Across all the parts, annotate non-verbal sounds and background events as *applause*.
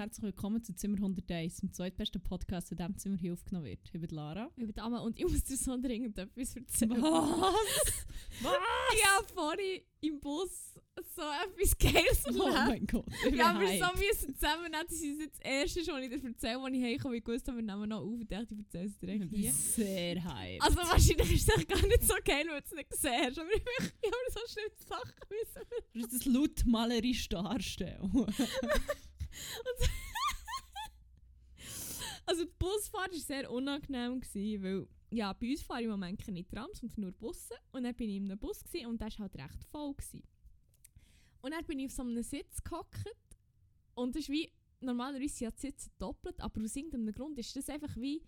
Und herzlich willkommen zu Zimmer 101, dem zweitbesten Podcast, in dem Zimmer hier aufgenommen wird. Ich bin Lara. Ich bin Dame und ich muss dir so dringend etwas erzählen. Was? *laughs* Was? Ich habe vorhin im Bus so etwas Geiles Oh erlebt. mein Gott. ich Ja, wir so hyped. müssen zusammennehmen. Das ist jetzt das erste, was ich dir erzähle, als ich heimkomme. Ich wusste, wir nehmen noch auf. Ich dachte, ich erzähle es Ich direkt bin hier. sehr hyped. Also wahrscheinlich ist es echt gar nicht so geil, wenn du es nicht siehst. Aber ich, ich habe so schlimme Sachen müssen. Du musst das laut malerisch darstellen. *laughs* *laughs* *laughs* Also die Busfahrt war sehr unangenehm, gewesen, weil ja, bei uns fahren im Moment keine Trams, sondern nur Busse. Und dann bin ich in einem Bus gewesen, und der war halt recht voll. Gewesen. Und dann bin ich auf so einem Sitz gehockt und das ist wie, normalerweise sind ja die Sitze doppelt, aber aus irgendeinem Grund ist das einfach wie,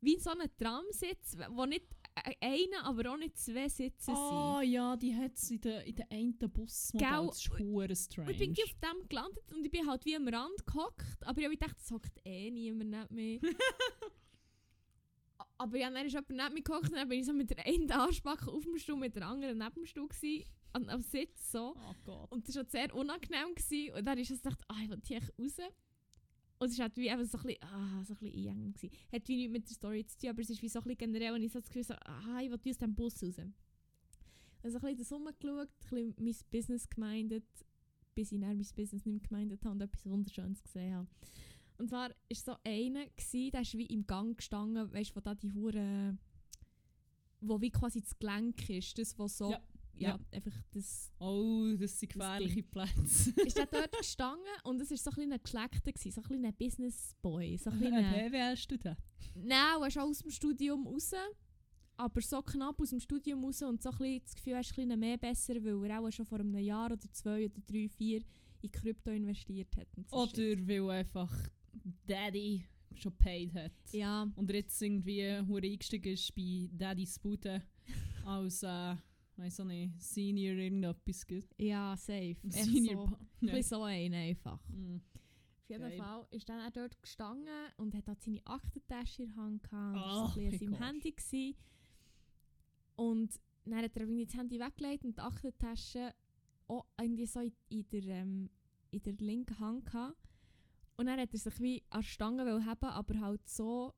wie so ein Tramsitz, wo nicht äh, einer, aber auch nicht zwei Sitze Ah sind. ja, die hat es in der, in der einen Busmodell. Gell? Das ist hure strange. Und ich bin auf dem gelandet und ich bin halt wie am Rand gehockt, aber ich habe gedacht, es hockt eh niemand mir. *laughs* A- aber ja, dann ist jemand neben mir gehockt und dann bin ich so mit der einen Arschbacke auf dem Stuhl, mit der anderen neben dem Stuhl gewesen, an, am Sitz so. Oh Gott. Und das war sehr unangenehm. Gewesen. Und dann ist es gedacht, ah, ich will hier echt raus. Und es war halt wie eben so ein bisschen, ah, so ein bisschen einengend. Hat wie nichts mit der Story zu tun, aber es ist wie so ein bisschen generell, und ich so das Gefühl, so, ah, ich will aus diesem Bus raus. Also ein bisschen das rumgeschaut, ein bisschen mein Business gemeindet, bis ich dann mein Business nicht mehr gemeindet habe und etwas Wunderschönes gesehen habe. Und zwar war so einer, gewesen, der ist wie im Gang gestanden, weißt du, wo da die Hure, wo wie quasi das Gelenk ist, das, was so, Ja, ja, ja. einfach das Oh, das sind gefährliche Plätze. ist der *laughs* dort gestanden und es war so ein kleiner Geschlechter, gewesen, so ein kleiner Business Boy. So ein Ein kleiner, BWL-Student. Nein, er ist auch aus dem Studium raus, aber so knapp aus dem Studium raus und so ein bisschen das Gefühl, er ist ein bisschen mehr besser, weil er auch schon vor einem Jahr oder zwei oder drei, vier in Krypto investiert hat. So Shit. Oder weil einfach Daddy schon paid hat. Ja, Und jetzt irgendwie hure eingestiegen ist bei Daddy's Bude als, äh, weiss auch nicht, Senior irgendetwas. gibt. ja, safe. *laughs* Senior so, ein bisschen so ein einfach. Mm. Auf jeden Geil. Fall ist dann auch dort gestanden und hat dort seine Aktentasche in der Hand gehabt und Oh war so ein. Handy. Gewesen. Und dann hat er irgendwie das Handy weggelegt und die Aktentasche auch irgendwie so in, in, der, ähm, in der linken Hand gehabt. Und dann hat er sich wie an die Stange haben, aber halt so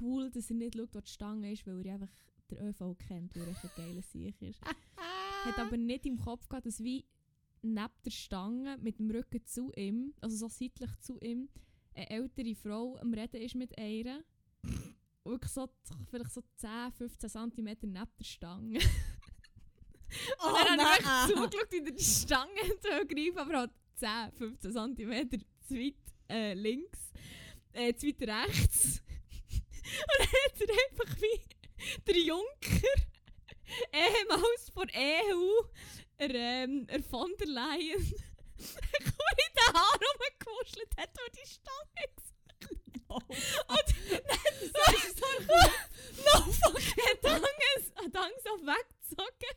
cool, dass er nicht schaut, wo die Stange ist, weil er einfach der ÖV kennt, weil er ein geiler Sieg ist. *laughs* hat aber nicht im Kopf gehabt, dass wie neben der Stange mit dem Rücken zu ihm, also so seitlich zu ihm, eine ältere Frau am Reden ist mit einer. Wirklich so, vielleicht so 10, 15 cm neben der Stange. *laughs* Oh, Und dann habe ich zugeschaut, wie die Stange *laughs* hat greifen aber halt 10, 15 cm zu weit äh, links, äh, zu weit rechts. Und dann hat er einfach wie *laughs* der Junker, *laughs* ehemals von EU, er, ähm, er von der Leyen, *laughs* in den Haaren rumgewuschelt hat, wo die Stange Oh. und dann so, so no fuck, hat Angst, hat Angst auf weggezogen.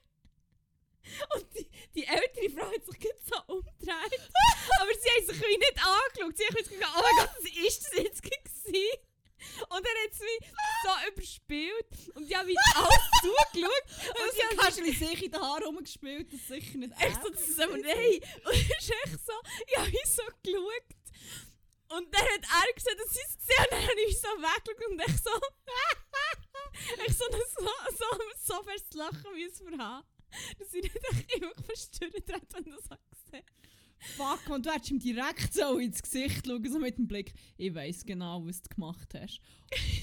Und die, die ältere Frau hat sich gerade so umgedreht. Aber sie haben sich wie nicht angeschaut. Sie haben jetzt gedacht, oh mein Gott, was ist das jetzt gewesen? Und dann hat sie wie so überspielt. Und die haben wie alles *laughs* zugeschaut. Und Und sie du sich in den Haaren rumgespielt, das ist sicher nicht echt so zusammen, nein. Und es ist echt so, ich habe wie so geschaut. Und dann hat er gesagt, dass sie es gesehen und dann habe ich so weggeschaut und ich so, *laughs* ich so, so, so, so fest Lachen müssen wir haben. Dass ich nicht immer verstört hat, wenn das gesehen Fuck, und du hättest ihm direkt so ins Gesicht schauen, so mit dem Blick, ich weiss genau, was du gemacht hast.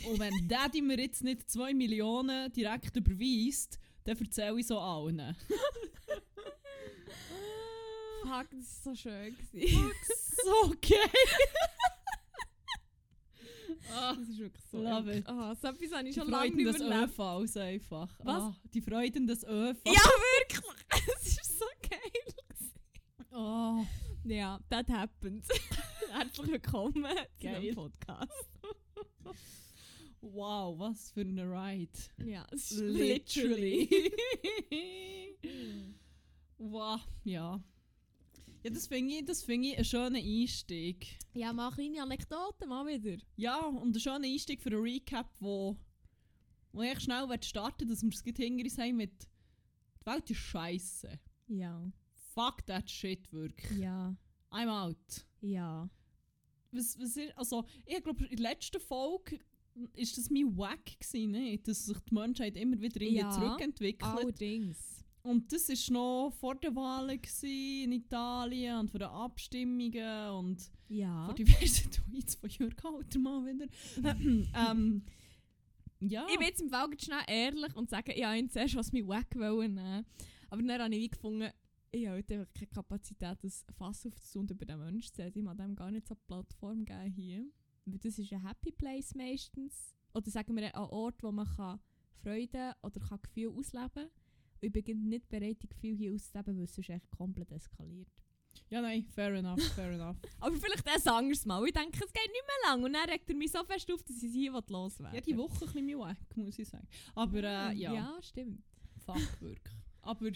Und wenn Daddy mir jetzt nicht 2 Millionen direkt überweist, dann erzähle ich so allen. Fuck, das war so schön. gewesen. so geil! ah, Das ist wirklich so. Love it. Ah, so etwas habe ich die schon lange Freuden nicht des mehr erlebt. ÖVs einfach. Was? Ah, die Freuden des ÖVs. Ja, wirklich! Das ist so geil. Oh, Ja, that happened. *laughs* Herzlich willkommen zu Geil. diesem Podcast. wow, was für eine Ride. Ja, es ist Literally. wow, ja. Ja, das finde ich, das find ich einen schönen Einstieg. Ja, mach kleine Anekdoten mal wieder. Ja, und einen schönen Einstieg für einen Recap, wo, wo ich schnell starten dass wir es hinter uns haben mit «Die Welt ist scheiße. Ja, Fuck that shit, wirklich. ja, I'm out.» ja. was, was ist, also, ich glaube, in der letzten Folge ist das mein Wack gewesen, nicht? Dass sich die Menschheit immer wieder irgendwie Ja, zurückentwickelt. Allerdings. Und das war noch vor den Wahlen in Italien und vor den Abstimmungen und Ja. vor diversen *laughs* Tweets von Jürg Haltermann wieder. *clears throat* ähm, ja. Ich bin jetzt im Fall schnell ehrlich und sagen, ich wollte zuerst was mit weg nehmen. Aber dann habe ich wie gefunden, ich habe heute einfach keine Kapazität, das Fass aufzutun und über den Menschen zu reden. Ich mag dem gar nicht so eine Plattform geben hier. Weil das ist ein Happy Place meistens. Oder sagen wir ein Ort, wo man kann Freude oder kann Gefühle ausleben kann. Ich bin nicht bereit, die Gefühle hier auszuleben, weil es sonst echt komplett eskaliert. ja, nein, fair enough, fair enough. *laughs* Aber vielleicht ein anderes Mal. Ich denke, es geht nicht mehr lang. Und dann regt er mich so fest auf, dass ich hier loswerden Ja, die Woche ein bisschen Wack, muss ich sagen. Aber äh, ja, ja, stimmt. fuck, wirklich. Aber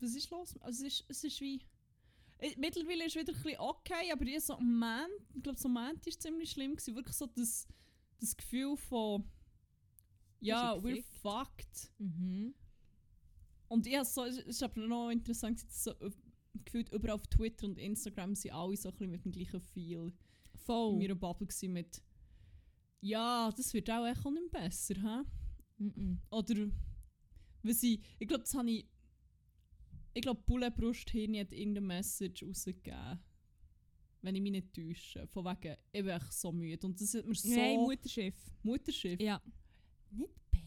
was ist los? Also es ist, es ist wie... äh, Mittlerweile ist es wieder ein bisschen okay, aber ich so am Moment, ich glaube so am Moment war es ziemlich schlimm, gewesen, wirklich so das, das Gefühl von... Ja, er we're fucked. Mhm. Und ich habe so, es ist aber noch interessant, dass so, äh, gefühlt überall auf Twitter und Instagram sind alle so ein bisschen mit dem gleichen Feel in Voll. meiner Bubble gewesen mit «Ja, das wird auch echt nicht besser, hä?» Mhm. Oder was ich, ich glaube, das habe ich. Ich glaube, Bulle Brusthirn hat irgendeine Message rausgegeben. Wenn ich mich nicht täusche. Von wegen, ich bin echt so müde. Und das hat mir so. Nein, Mutterschiff. Mutterschiff. Ja. Nicht beide.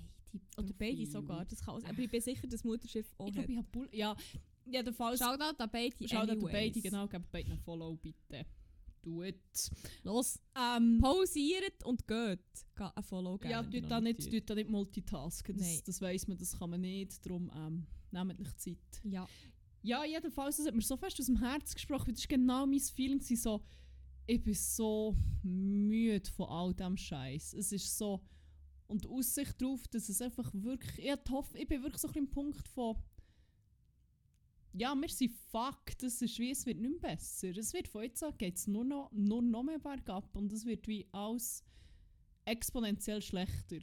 Oder beide sogar. Das kann, aber ich bin sicher, dass Mutterschiff auch Ich glaube, ich habe Bulle. Ja, jedenfalls. Shoutout an beide. Schaut an beide, genau. Gebt beiden einen Follow, bitte. Do it. Los. Ähm, Pausiert und geht. Geht ein Follow geben. ja, tut da nicht, tut. tut da nicht multitasken. Nein. Das, das weiss man, das kann man nicht. Darum ähm, nehmt nicht Zeit. Ja. Ja, jedenfalls, das hat mir so fest aus dem Herz gesprochen. Das war genau mein Feeling. So, ich bin so müde von all dem Scheiß. Es ist so. Und die Aussicht darauf, dass es einfach wirklich. Ich, hoffe, ich bin wirklich so ein bisschen im Punkt von. Ja, wir sind fuck. Das ist wie, es wird nicht mehr besser. Es wird von jetzt an geht es nur noch, nur noch mehr bergab. Und es wird wie alles exponentiell schlechter.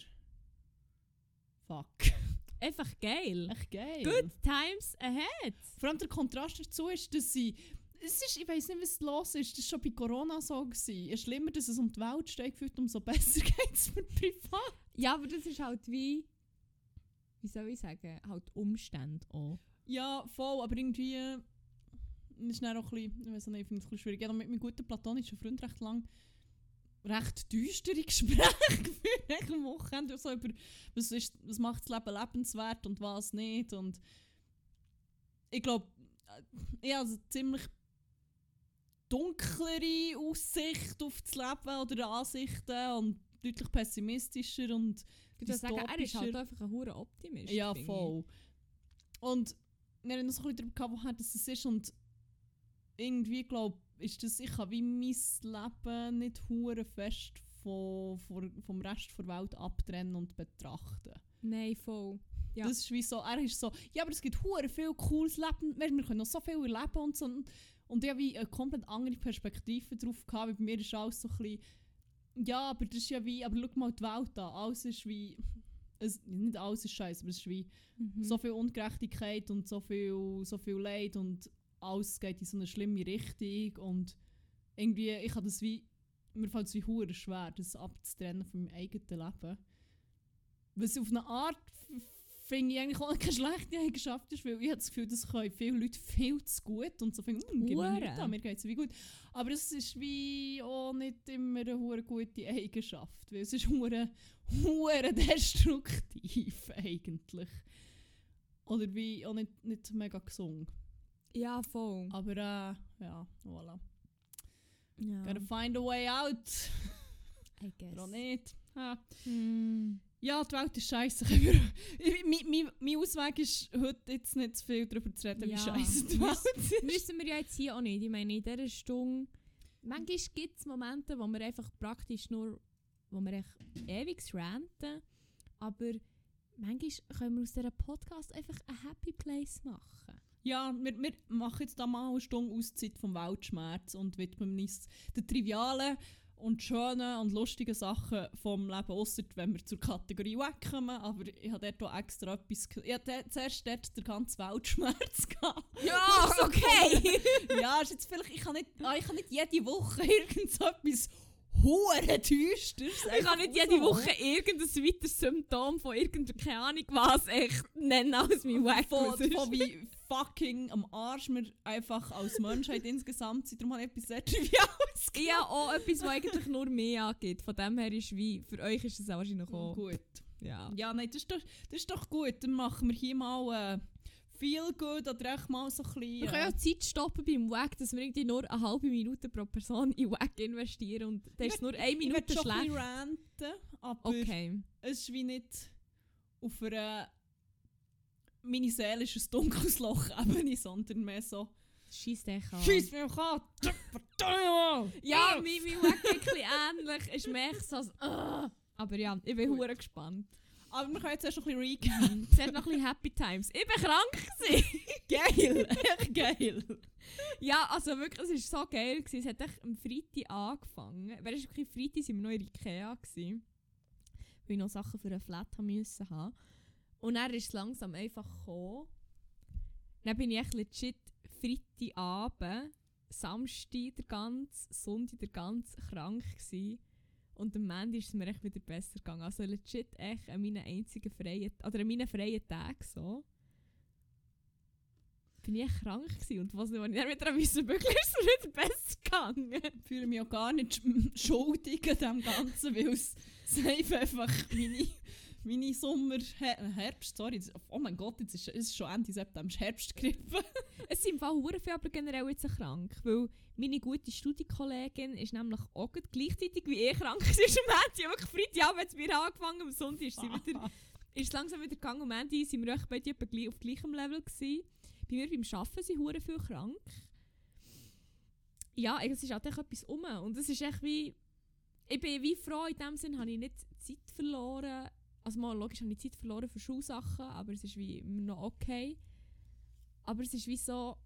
Fuck. *laughs* Einfach geil. Echt geil. Good times ahead. Vor allem der Kontrast dazu ist, dass sie. Es ist, ich weiß nicht, was los ist. Das war schon bei Corona so. Gewesen. Je schlimmer, dass es um die Welt steht, gefühlt, umso *laughs* besser geht es mir privat. Ja, aber das ist halt wie. Wie soll ich sagen? Halt Umstände auch. Ja, voll, aber irgendwie. äh, ist dann auch ein bisschen, ich weiß nicht, ich finde es ein bisschen schwierig. Ich habe mit meinem guten platonischen Freund recht lang recht düstere *laughs* Gespräche geführt am Wochenende. So über, was, ist, was macht das Leben lebenswert und was nicht. Und ich glaube, ich habe also ziemlich dunklere Aussicht auf das Leben oder Ansichten und deutlich pessimistischer und Ich würde sagen, er ist halt einfach ein hoher Optimist. ja, finde ich. voll. Und wir haben noch ein bisschen darüber gehabt, woher das ist und irgendwie glaube ist das, ich kann wie mein Leben nicht hure fest von, von, vom Rest der Welt abtrennen und betrachten. Nein, voll. Ja. Das ist wie so, er ist so, ja, aber es gibt hure viel cooles Leben, wir wir können noch so viel erleben und so. Und ich habe wie eine komplett andere Perspektive drauf gehabt, weil bei mir ist alles so ein bisschen, ja, aber das ist ja wie, aber schau mal die Welt an, alles ist wie, es, nicht alles ist scheiße, aber es ist wie Mhm. so viel Ungerechtigkeit und so viel, so viel Leid und alles geht in so eine schlimme Richtung und irgendwie, ich habe das wie, mir fällt es wie hure schwer, das abzutrennen von meinem eigenen Leben. Was auf eine Art finde ich eigentlich auch keine schlechte Eigenschaft ist, weil ich habe das Gefühl, das können viele Leute viel zu gut und so finden, hm, gib mir nicht an, mir geht es wie gut. Aber es ist wie auch nicht immer eine gute Eigenschaft, weil es ist hure, hure destruktiv eigentlich. Oder wie auch nicht, nicht mega gesund. Ja, voll. Aber äh, ja, voilà. Ja. Gotta find a way out. I guess. Oder nicht. Ha. Hm. Ja, die Welt ist scheiße. *laughs* mein, mein, mein Ausweg ist heute jetzt nicht zu viel darüber zu reden, Ja. wie scheiße die Welt ist. Müssen wir ja jetzt hier auch nicht. Ich meine, in dieser Stunde. Manchmal gibt es Momente, wo wir einfach praktisch nur. wo wir echt ewig ranten. Aber manchmal können wir aus diesem Podcast einfach ein Happy Place machen. Ja, wir, wir machen jetzt da mal eine Stunde Auszeit vom Weltschmerz und widmen uns den trivialen und schöne und lustige Sachen vom Leben, ausser wenn wir zur Kategorie wegkommen. Aber ich habe dort auch extra etwas... Ich hatte zuerst dort den ganzen Weltschmerz *laughs* gehabt. Ja, okay. *laughs* ja, ist jetzt vielleicht... Ich kann nicht, ah, ich kann nicht jede Woche *laughs* irgend so etwas hure düsteres ich kann nicht jede Woche irgendein weiteres Symptom von irgendeiner, keine Ahnung was, echt nennen als mein Wack. von, von wie fucking am Arsch wir einfach als Menschheit insgesamt sind. Darum habe ich etwas sehr Triviales *laughs* Ich habe auch etwas, was eigentlich nur mehr angeht. Von dem her ist wie, für euch ist es wahrscheinlich auch. gut. Ja. Ja, nein, das ist, doch, das ist doch gut. Dann machen wir hier mal äh, viel gut oder echt mal so ein bisschen... Wir können auch Zeit stoppen beim Wack, dass wir irgendwie nur eine halbe Minute pro Person in Wack investieren und dann ist nur eine ich Minute ein schlecht. bisschen ranten, aber Okay. es ist wie nicht auf einer... Meine Seele ist ein dunkles Loch *laughs* Ebene, sondern mehr so... Scheiß dich an. Scheiss mich an! Verdammt! Ja, mein, mein Wack ist ein bisschen ähnlich. Ist mehr so als, «Ugh». Aber ja, ich bin hure gespannt. Aber wir können jetzt erst noch ein bisschen *laughs* recap. Zuerst noch ein bisschen Happy Times. Ich bin krank gewesen. geil! Echt geil! Ja, also wirklich, es war so geil. Gewesen. Es hat echt am Freitag angefangen. Weil es wirklich Freitag sind wir noch in Ikea gewesen, weil ich noch Sachen für eine Flat haben müssen haben. Und dann ist es langsam einfach gekommen. Dann bin ich echt legit Freitagabend, Samstag der ganze, Sonntag der ganze krank gewesen. Und am Ende ist es mir echt wieder besser gegangen. Also legit echt an meinen einzigen freien, oder an meinen freien Tagen so. Bin ich krank gewesen. Und was, als ich dann wieder müssen bügeln, ist es mir wieder besser gegangen. Ich fühle mich auch gar nicht sch- schuldig an dem Ganzen, weil es einfach meine, meine Sommer... Her Herbst, sorry. Oh mein Gott, jetzt ist es ist schon Ende September, ist Herbstgrippe. *laughs* Es sind im Fall hure aber generell jetzt krank, weil meine gute Studienkollegin ist nämlich auch gleichzeitig wie ich krank *laughs* war am Ende. Wirklich Freitagabend hat es mir angefangen, am Sonntag ist sie wieder, *laughs* ist langsam wieder gegangen. Am Ende sind wir echt beide etwa auf gleichem Level gewesen. Bei mir beim Arbeiten sind hure viel krank. Ja, es ist halt echt etwas um und es ist echt wie... Ich bin wie froh, in dem Sinn habe ich nicht Zeit verloren. Also mal logisch habe ich Zeit verloren für Schulsachen, aber es ist wie noch okay. Aber es ist wie so...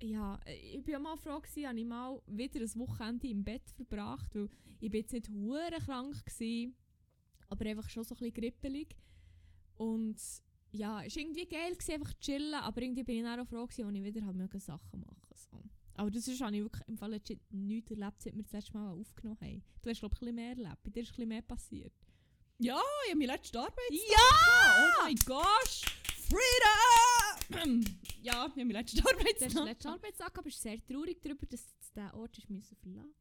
Ja, ich bin auch mal froh gewesen, habe ich mal wieder ein Wochenende im Bett verbracht, weil ich bin jetzt nicht hure krank gewesen, aber einfach schon so ein bisschen grippelig. Und ja, es war irgendwie geil, gewesen, einfach chillen, aber irgendwie bin ich dann auch froh gewesen, als ich wieder halt Sachen machen so. Aber das ist, habe ich wirklich im Fall legit nichts erlebt, seit wir das letzte Mal aufgenommen haben. Du hast, glaube ich, ein bisschen mehr erlebt. Bei dir ist ein bisschen mehr passiert. Ja, ich habe meine letzte Arbeit. Ja! Oh mein Gosh! Freedom! ja, ich habe meine letzte Du hast Arbeitstag. den letzten Arbeitstag gehabt, bist sehr traurig darüber, dass jetzt diesen Ort hast müssen verlassen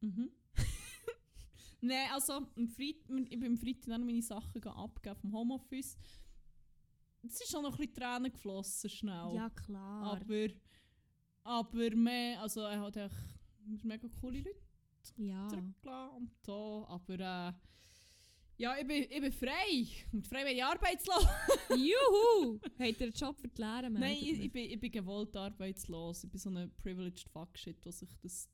Mhm. *laughs* Nein, also am Freit ich bin am Freitag dann meine Sachen gehen abgeben vom Homeoffice. Es ist schon noch ein bisschen Tränen geflossen schnell. Ja, klar. aber, aber mehr, also er hat echt mega coole Leute ja. zurückgelassen und so, aber äh, ja, ich bin, ich bin frei. Und frei bin ich arbeitslos. *laughs* Juhu! Habt ihr einen Job für die Lehre? Nein, ich, ich, bin, ich bin gewollt arbeitslos. Ich bin so ein privileged Fuckshit, der sich das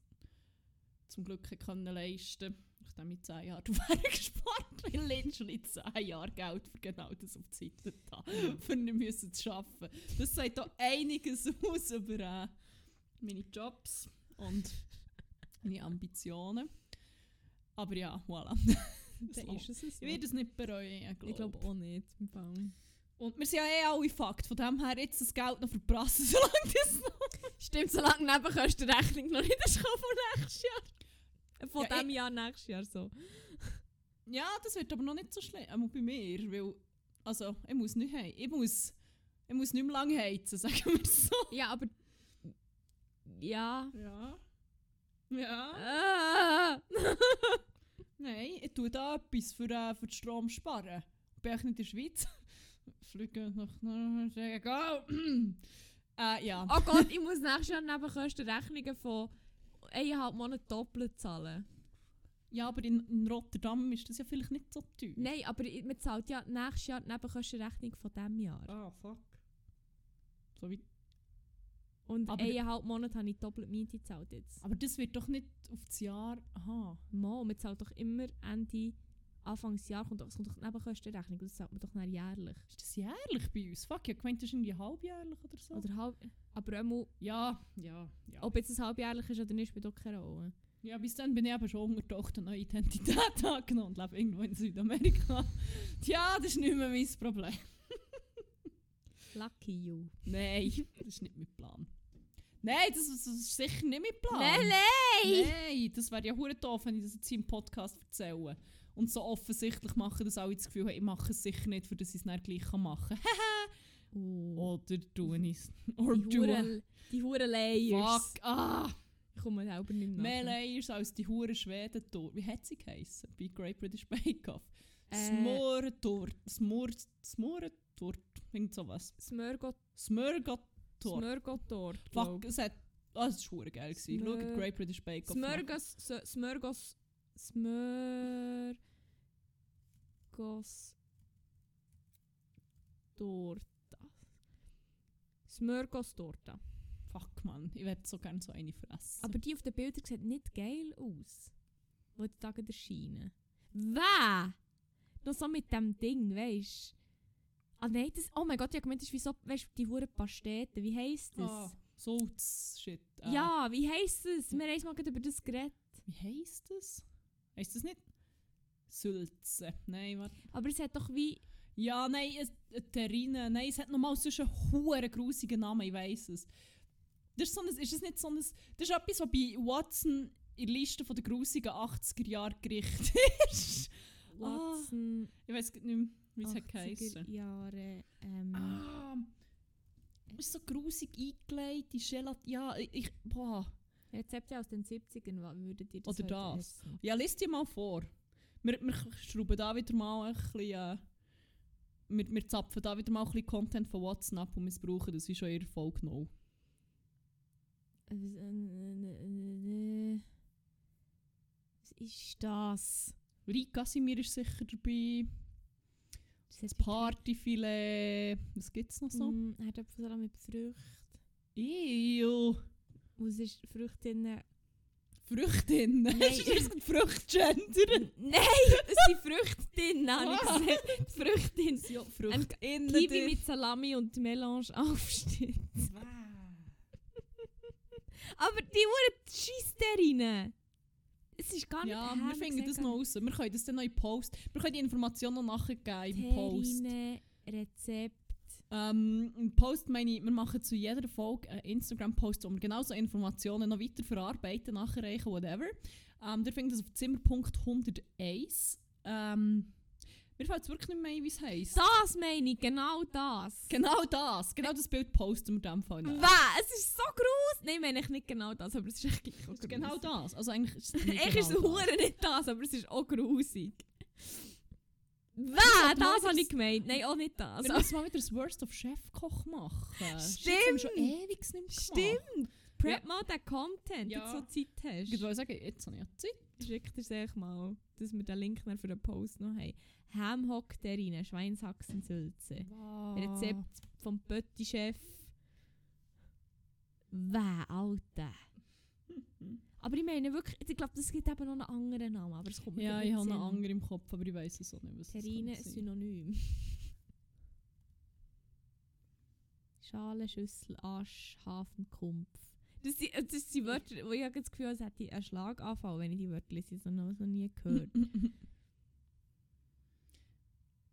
zum Glück können leisten Nachdem ich 10 Jahre drauf gespart *laughs* habe, literally 10 Jahre Geld für genau das auf die Seite da, *laughs* für nicht müssen zu arbeiten. Das sagt auch einiges aus über äh, meine Jobs und meine Ambitionen. Aber ja, voilà. *laughs* Dann läuft. ist es so. Ich werde es nicht bereuen, ich Ich glaube auch nicht. Im Fall. Und wir sind ja eh alle Fakt, von dem her jetzt das Geld noch verprassen, *laughs* solange das noch... Stimmt, solange Nebenkostenrechnung noch nicht ist von nächstes Jahr. Von Ja, diesem Jahr nächstes Jahr so. Ja, das wird aber noch nicht so schlimm, einmal bei mir, weil... Also, ich muss nicht heim. Ich muss... Ich muss nicht mehr lange heizen, *laughs* sagen wir so. Ja, aber... Ja. Ja. Ja. Ah. Nein, ich tue da etwas für, äh, für den Strom sparen. Bin ich nicht in der Schweiz? *laughs* Fliegen nach... Egal. *clears throat* äh, ja. oh Gott, *laughs* ich muss nächstes Jahr Nebenkostenrechnungen von eineinhalb Monaten doppelt zahlen. Ja, aber in, in Rotterdam ist das ja vielleicht nicht so teuer. Nein, aber man zahlt ja nächstes Jahr die Nebenkostenrechnung von diesem Jahr. Ah, fuck. So wie Und Aber- eineinhalb Monate habe ich doppelt Miete gezahlt jetzt. Aber das wird doch nicht auf das Jahr. Aha. Mo, man zahlt doch immer Ende, Anfangsjahr kommt, doch- es kommt doch die Nebenkostenrechnung. Das zahlt man doch dann jährlich. Ist das jährlich bei uns? Fuck, ich hab gemeint, das ist irgendwie halbjährlich oder so. Oder halb, aber auch mal, ja, ja, ja. ob jetzt es halbjährlich ist oder nicht, spielt auch keine Rolle. Ja, bis dann bin ich eben schon untertaucht und eine neue Identität *laughs* angenommen und lebe irgendwo in Südamerika. *laughs* Tja, das ist nicht mehr mein Problem. *laughs* Lucky you. Nein, das ist nicht mein Plan. Nein, das, das ist sicher nicht mein Plan. Nein, nein! Nein, das wäre ja hure doof, wenn ich das jetzt hier im Podcast erzähle. Und so offensichtlich machen, dass alle das Gefühl haben, ich mache es sicher nicht, für dass ich es dann gleich machen kann. Oh. Oder ich es. Oder Die tue Hure, die Hure Layers. Fuck, ah! Ich komme selber nicht mehr Mehr nach. Layers als die hure Schweden dort. Wie hat sie geheißen? Bei Great British Bake Off. Äh. Smorentort. Smor... Smorentort. Irgend sowas. Smörgot, Smörgotort. Smörgotort. Fuck, es hat... Ah, es war geil. Smör- Schaut Great British Bake Off. Smörgos, Smörgos, Smörgos Torta. Smörgos Torta. Fuck, man. Ich würde so gerne so eine fressen. Aber die auf den Bildern sieht nicht geil aus. Die die Tage erscheinen. Wer? Noch so mit dem Ding, weißt du? Ah nein, das... Oh mein Gott, ich hab gemeint, das ist wie so, weißt du, die hure Pastete. Wie heisst das? Ah, Salz-Shit. Äh, Ja, wie heisst das? Wir haben mal gerade über das geredet. Wie heisst das? Heisst das nicht? Sülze. Nein, warte. Aber es hat doch wie... Ja, nein, es, äh, Terrine. Nein, es hat nochmal so einen hohen grusigen Namen, ich weiss es. Das ist, so ein, ist das nicht so ein... Das ist etwas, was bei Watson in der Liste von der grusigen 80er-Jahre-Gerichte *laughs* ist. Watson... Ich weiss nicht mehr, wie es hat 80er geheissen. Jahre... Ähm, Ah, es ist so grusig eingelegt, die Gelat... Ja, ich... boah. Rezepte aus den 70ern, was würdet ihr das Oder das. essen? Ja, lies dir mal vor. Wir, wir schrauben da wieder mal ein bisschen... Äh, wir, wir zapfen da wieder mal ein bisschen Content von ab und missbrauchen das wie schon. Äh, äh, äh, äh, Was ist das? Rika Casimir ist sicher dabei. Das Das Partyfilet. Was gibt's noch so? Mm, Herdöpfelsalat mit Früchten. Ew. Was ist Früchte drin? Früchte drin. Nein. Hast du gesagt Fruchtgender? Nein, es sind Früchte drin, habe ich Ah. gesagt. Früchte drin. Ja, Frucht innen Kiwi mit Salami und Melange aufsteht. Aber die Uhren schießt der rein. Es ist gar nicht Ja, wir finden das noch raus. Wir können das dann noch in Post. Wir können die Informationen noch nachher geben im Post. Rezept. Ähm, Im Post meine ich, wir machen zu jeder Folge einen Instagram-Post, wo wir genau so Informationen noch weiter verarbeiten, nachreichen, whatever. Ähm, der findet das auf Zimmerpunkt 101. Ähm, mir fällt es wirklich nicht mehr ein, wie es heisst. Das meine ich, genau das. Genau das. Genau das Bild posten wir in dem Fall. nicht. Was? Es ist so groß. Nein, meine ich nicht genau das, aber es ist echt gleich auch Es genau grusig. das. Also eigentlich ist es *laughs* nicht Eigentlich ist es genau hure nicht das, aber es ist auch grusig. mal Das habe ich gemeint. Nein, auch nicht das. Wir müssen mal wieder das Worst of Chefkoch machen. Stimmt. Schon ewig nicht gemacht. Stimmt. Prep mal den Content, Ja. wenn du so Zeit hast. Ich wollte sagen, jetzt habe ich ja Zeit. Schick dir echt mal, dass wir den Link für den Post noch haben. Hamhock der rein, Schweinshaxensülze. Rezept vom Pötti-Chef. Weh, Alter. *laughs* Aber ich meine wirklich, ich glaube, das gibt eben noch einen anderen Namen, aber es kommt mir Ja, ich habe in einen anderen im Kopf, aber ich weiß es auch nicht, was es Terrine, sein. Synonym. *laughs* Schale, Schüssel, Asch, Hafenkumpf. Das sind, äh, das sind Wörter, wo ich habe das Gefühl habe, als hätte einen Schlaganfall, wenn ich die Wörter lese. Ich habe noch, noch nie gehört. *laughs*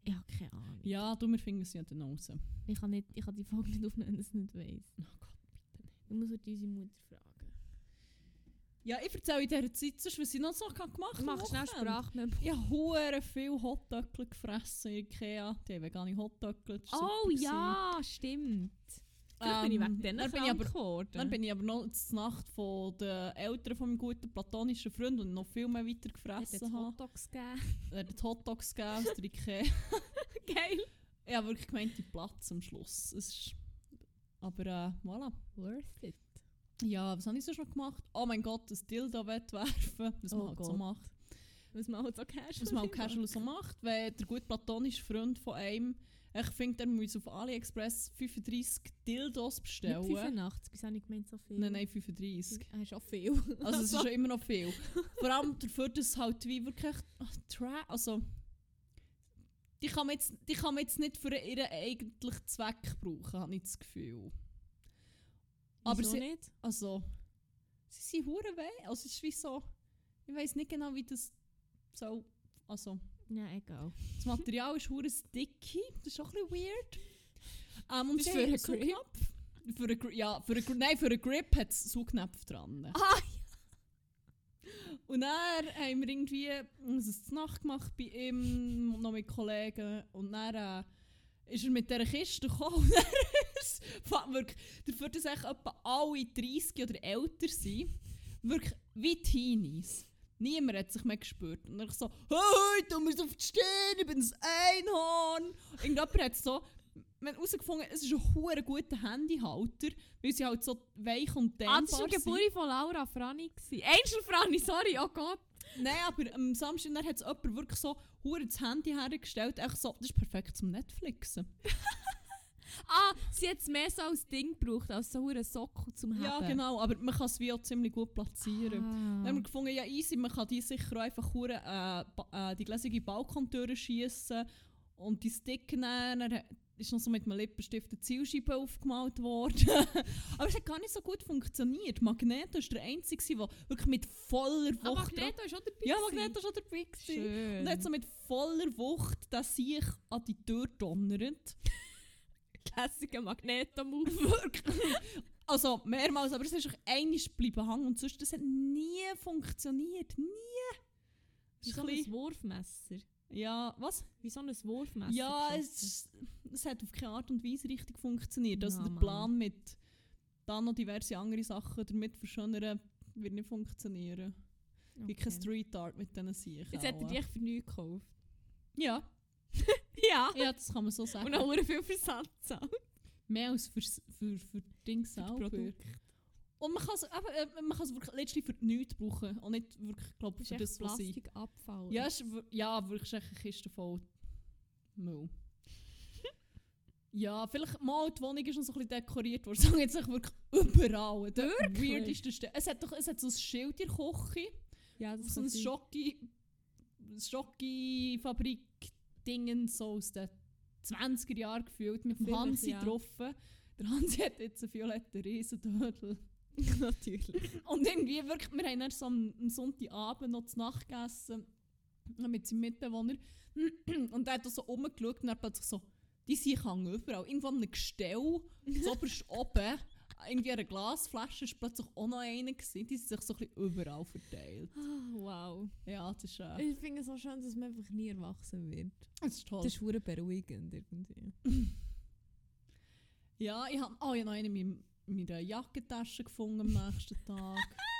ich habe keine Ahnung. ja, du, wir finden es ja dann raus. Ich kann, nicht, ich kann die Folge nicht aufnehmen, wenn ich es nicht weiss. Oh Gott, bitte nicht. Ich muss heute unsere Mutter fragen. Ja, ich erzähle in dieser Zeit, sonst, was ich noch so gemacht habe. Ich mache schnell. Sprachmemo. Ich habe hure viel Hotdöckle gefressen in Ikea. Die haben vegane war Oh ja, stimmt. Vielleicht bin ich Ähm, wegen denen dann bin ich krank aber- geworden. Dann bin ich aber noch zur Nacht von den Eltern von meinem guten platonischen Freund und noch viel mehr weiter gefressen habe. Hotdogs gegeben. Er hat Hotdogs gegeben aus der Ikea. Geil. Ich habe wirklich gemeint, die Platz am Schluss. Es ist, aber äh, voilà. Worth it. Ja, was habe ich sonst noch gemacht? Oh mein Gott, das Dildo wegwerfen. Was Oh man halt so macht. Was man halt so casual Was man halt casual so macht. Wenn der gut platonische Freund von einem, ich finde, er muss auf AliExpress 35 Dildos Nicht bestellen. 85, wieso habe ich gemeint so viel? Nein, nein, 35. Das ist auch viel. Also es ist schon *laughs* immer noch viel. Vor allem dafür, dass halt wie wirklich ach, also die kann, man jetzt, die kann man jetzt nicht für ihren eigentlichen Zweck brauchen, habe ich das Gefühl. aber Wieso sie- nicht? Also, sie sind hure weh. Also es ist wie so, Ich weiß nicht genau, wie das so. Also, Ja, egal. das Material ist hure sticky. Das ist auch ein bisschen weird. Ähm, und Das ist für einen Saugnapf. Für einen, ja, für einen, nein, für einen Grip hat es Saugnäpfe dran. Ah, Und dann haben wir irgendwie uns das Nacht gemacht bei ihm, noch mit Kollegen. Und dann äh, ist er mit dieser Kiste gekommen. *laughs* Und ist es wirklich, dafür, dass echt etwa alle 30 oder älter sind, wirklich wie Teenies. Niemand hat sich mehr gespürt. Und dann so, hey, du musst auf die Stirn, ich bin ein Einhorn. Irgendjemand hat so, haben herausgefunden, es ist ein hure guter Handyhalter, weil sie halt so weich und ah, dehnbar das war die Geburt von Laura Franni. Angel Franni, sorry, oh Gott. Nein, aber am Samstag hat es jemand wirklich so hure das Handy hergestellt. Echt so, das ist perfekt zum Netflixen. *laughs* Ah, sie hat es mehr so als Ding gebraucht, als so einen Sockel zum Haben. Ja, genau, aber man kann es wie auch ziemlich gut platzieren. Dann haben wir Ah. gefunden, ja easy, man kann die sicher auch einfach hure, äh, äh, die gläsige Balkontüre schießen und die Sticker nehmen. Ist noch so mit einem Lippenstift eine Zielscheibe aufgemalt worden. *laughs* aber es hat gar nicht so gut funktioniert. Magneto war der einzige, der wirklich mit voller Ah, Wucht... Magneto ist auch dabei. ja. Magneto war schon dabei. gewesen. Schön. Und hat so mit voller Wucht das sich an die Tür donnert. Klassiker Magneto-Move. Wirklich. *laughs* Also mehrmals, aber es ist einmal bleiben hängen und sonst, das hat nie funktioniert. Nie. Wie so ein Wurfmesser. Ja, was? Wie so ein Wurfmesser. Ja, es, es hat auf keine Art und Weise richtig funktioniert. Also Ja, der Mann. Plan mit dann noch diverse andere Sachen damit verschönern, wird nicht funktionieren. Wie kein Okay. Street Art mit diesen Sichen. Jetzt hat er dich für nichts gekauft. Ja, *laughs* Ja. ja, das kann man so sagen. Und auch viel Versand zahlt. Mehr als für, für, für Dings selber. Und man kann es man wirklich letztlich für nichts brauchen. Und nicht wirklich, glaube Das für das, was sie... Plastikabfall. Ja, ist, ja, wirklich ist echt eine Kiste voll Müll. ja, vielleicht mal die Wohnung ist noch so ein bisschen dekoriert worden. Sagen jetzt echt wirklich überall. Der Wirklich? weirdeste Ste- Es hat doch es hat so ein Schild in der Küche. ja das So ein kann sein. Schocki-Fabrik-Dingen so aus den 20er Jahren gefühlt. Mit dem Vielleicht, Hansi ja. drauf. Der Hansi hat jetzt einen violetten Riesendödel. *laughs* Natürlich. Und irgendwie wirklich, wir haben dann so am, am Sonntagabend noch zu Nacht gegessen mit seinem Mitbewohner. Und er hat so rumgeschaut und er hat plötzlich so, die sind überall. Irgendwo an einem Gestell, so oben, irgendwie eine Glasflasche, ist plötzlich auch noch eine gewesen. Die sind sich so ein bisschen überall verteilt. Ah, wow. Ja, das ist, äh, Ich finde es so schön, dass man einfach nie erwachsen wird. das ist toll. Das ist verdammt beruhigend irgendwie. ja, ich habe oh, ich hab noch eine in in meiner Jackentasche gefunden am nächsten Tag. *laughs*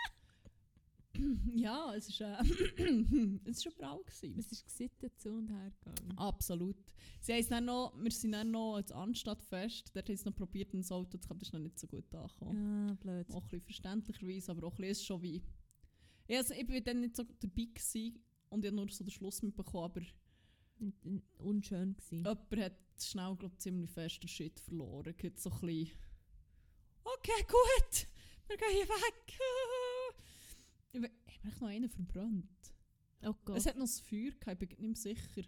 *clears throat* ja, es ist, äh, *clears throat* es überall gewesen. Es ist gesittet zu und her gegangen. Absolut. Sie haben dann noch, wir sind dann noch ins Anstadtfest, dort haben sie noch probiert, ins Auto zu kommen, das ist noch nicht so gut angekommen. Ja, blöd. Auch ein bisschen verständlicherweise, aber auch ein bisschen ist schon wie... Ja, also ich war dann nicht so dabei gewesen und ich habe nur so den Schluss mitbekommen, aber Unschön gewesen. jemand hat schnell, glaube ziemlich fest den Shit verloren. Geht so ein bisschen... Okay, gut, wir gehen hier weg. *laughs* Haben wir noch einen verbrannt? Oh Gott. Es hat noch das Feuer gehabt, ich bin nicht mehr sicher.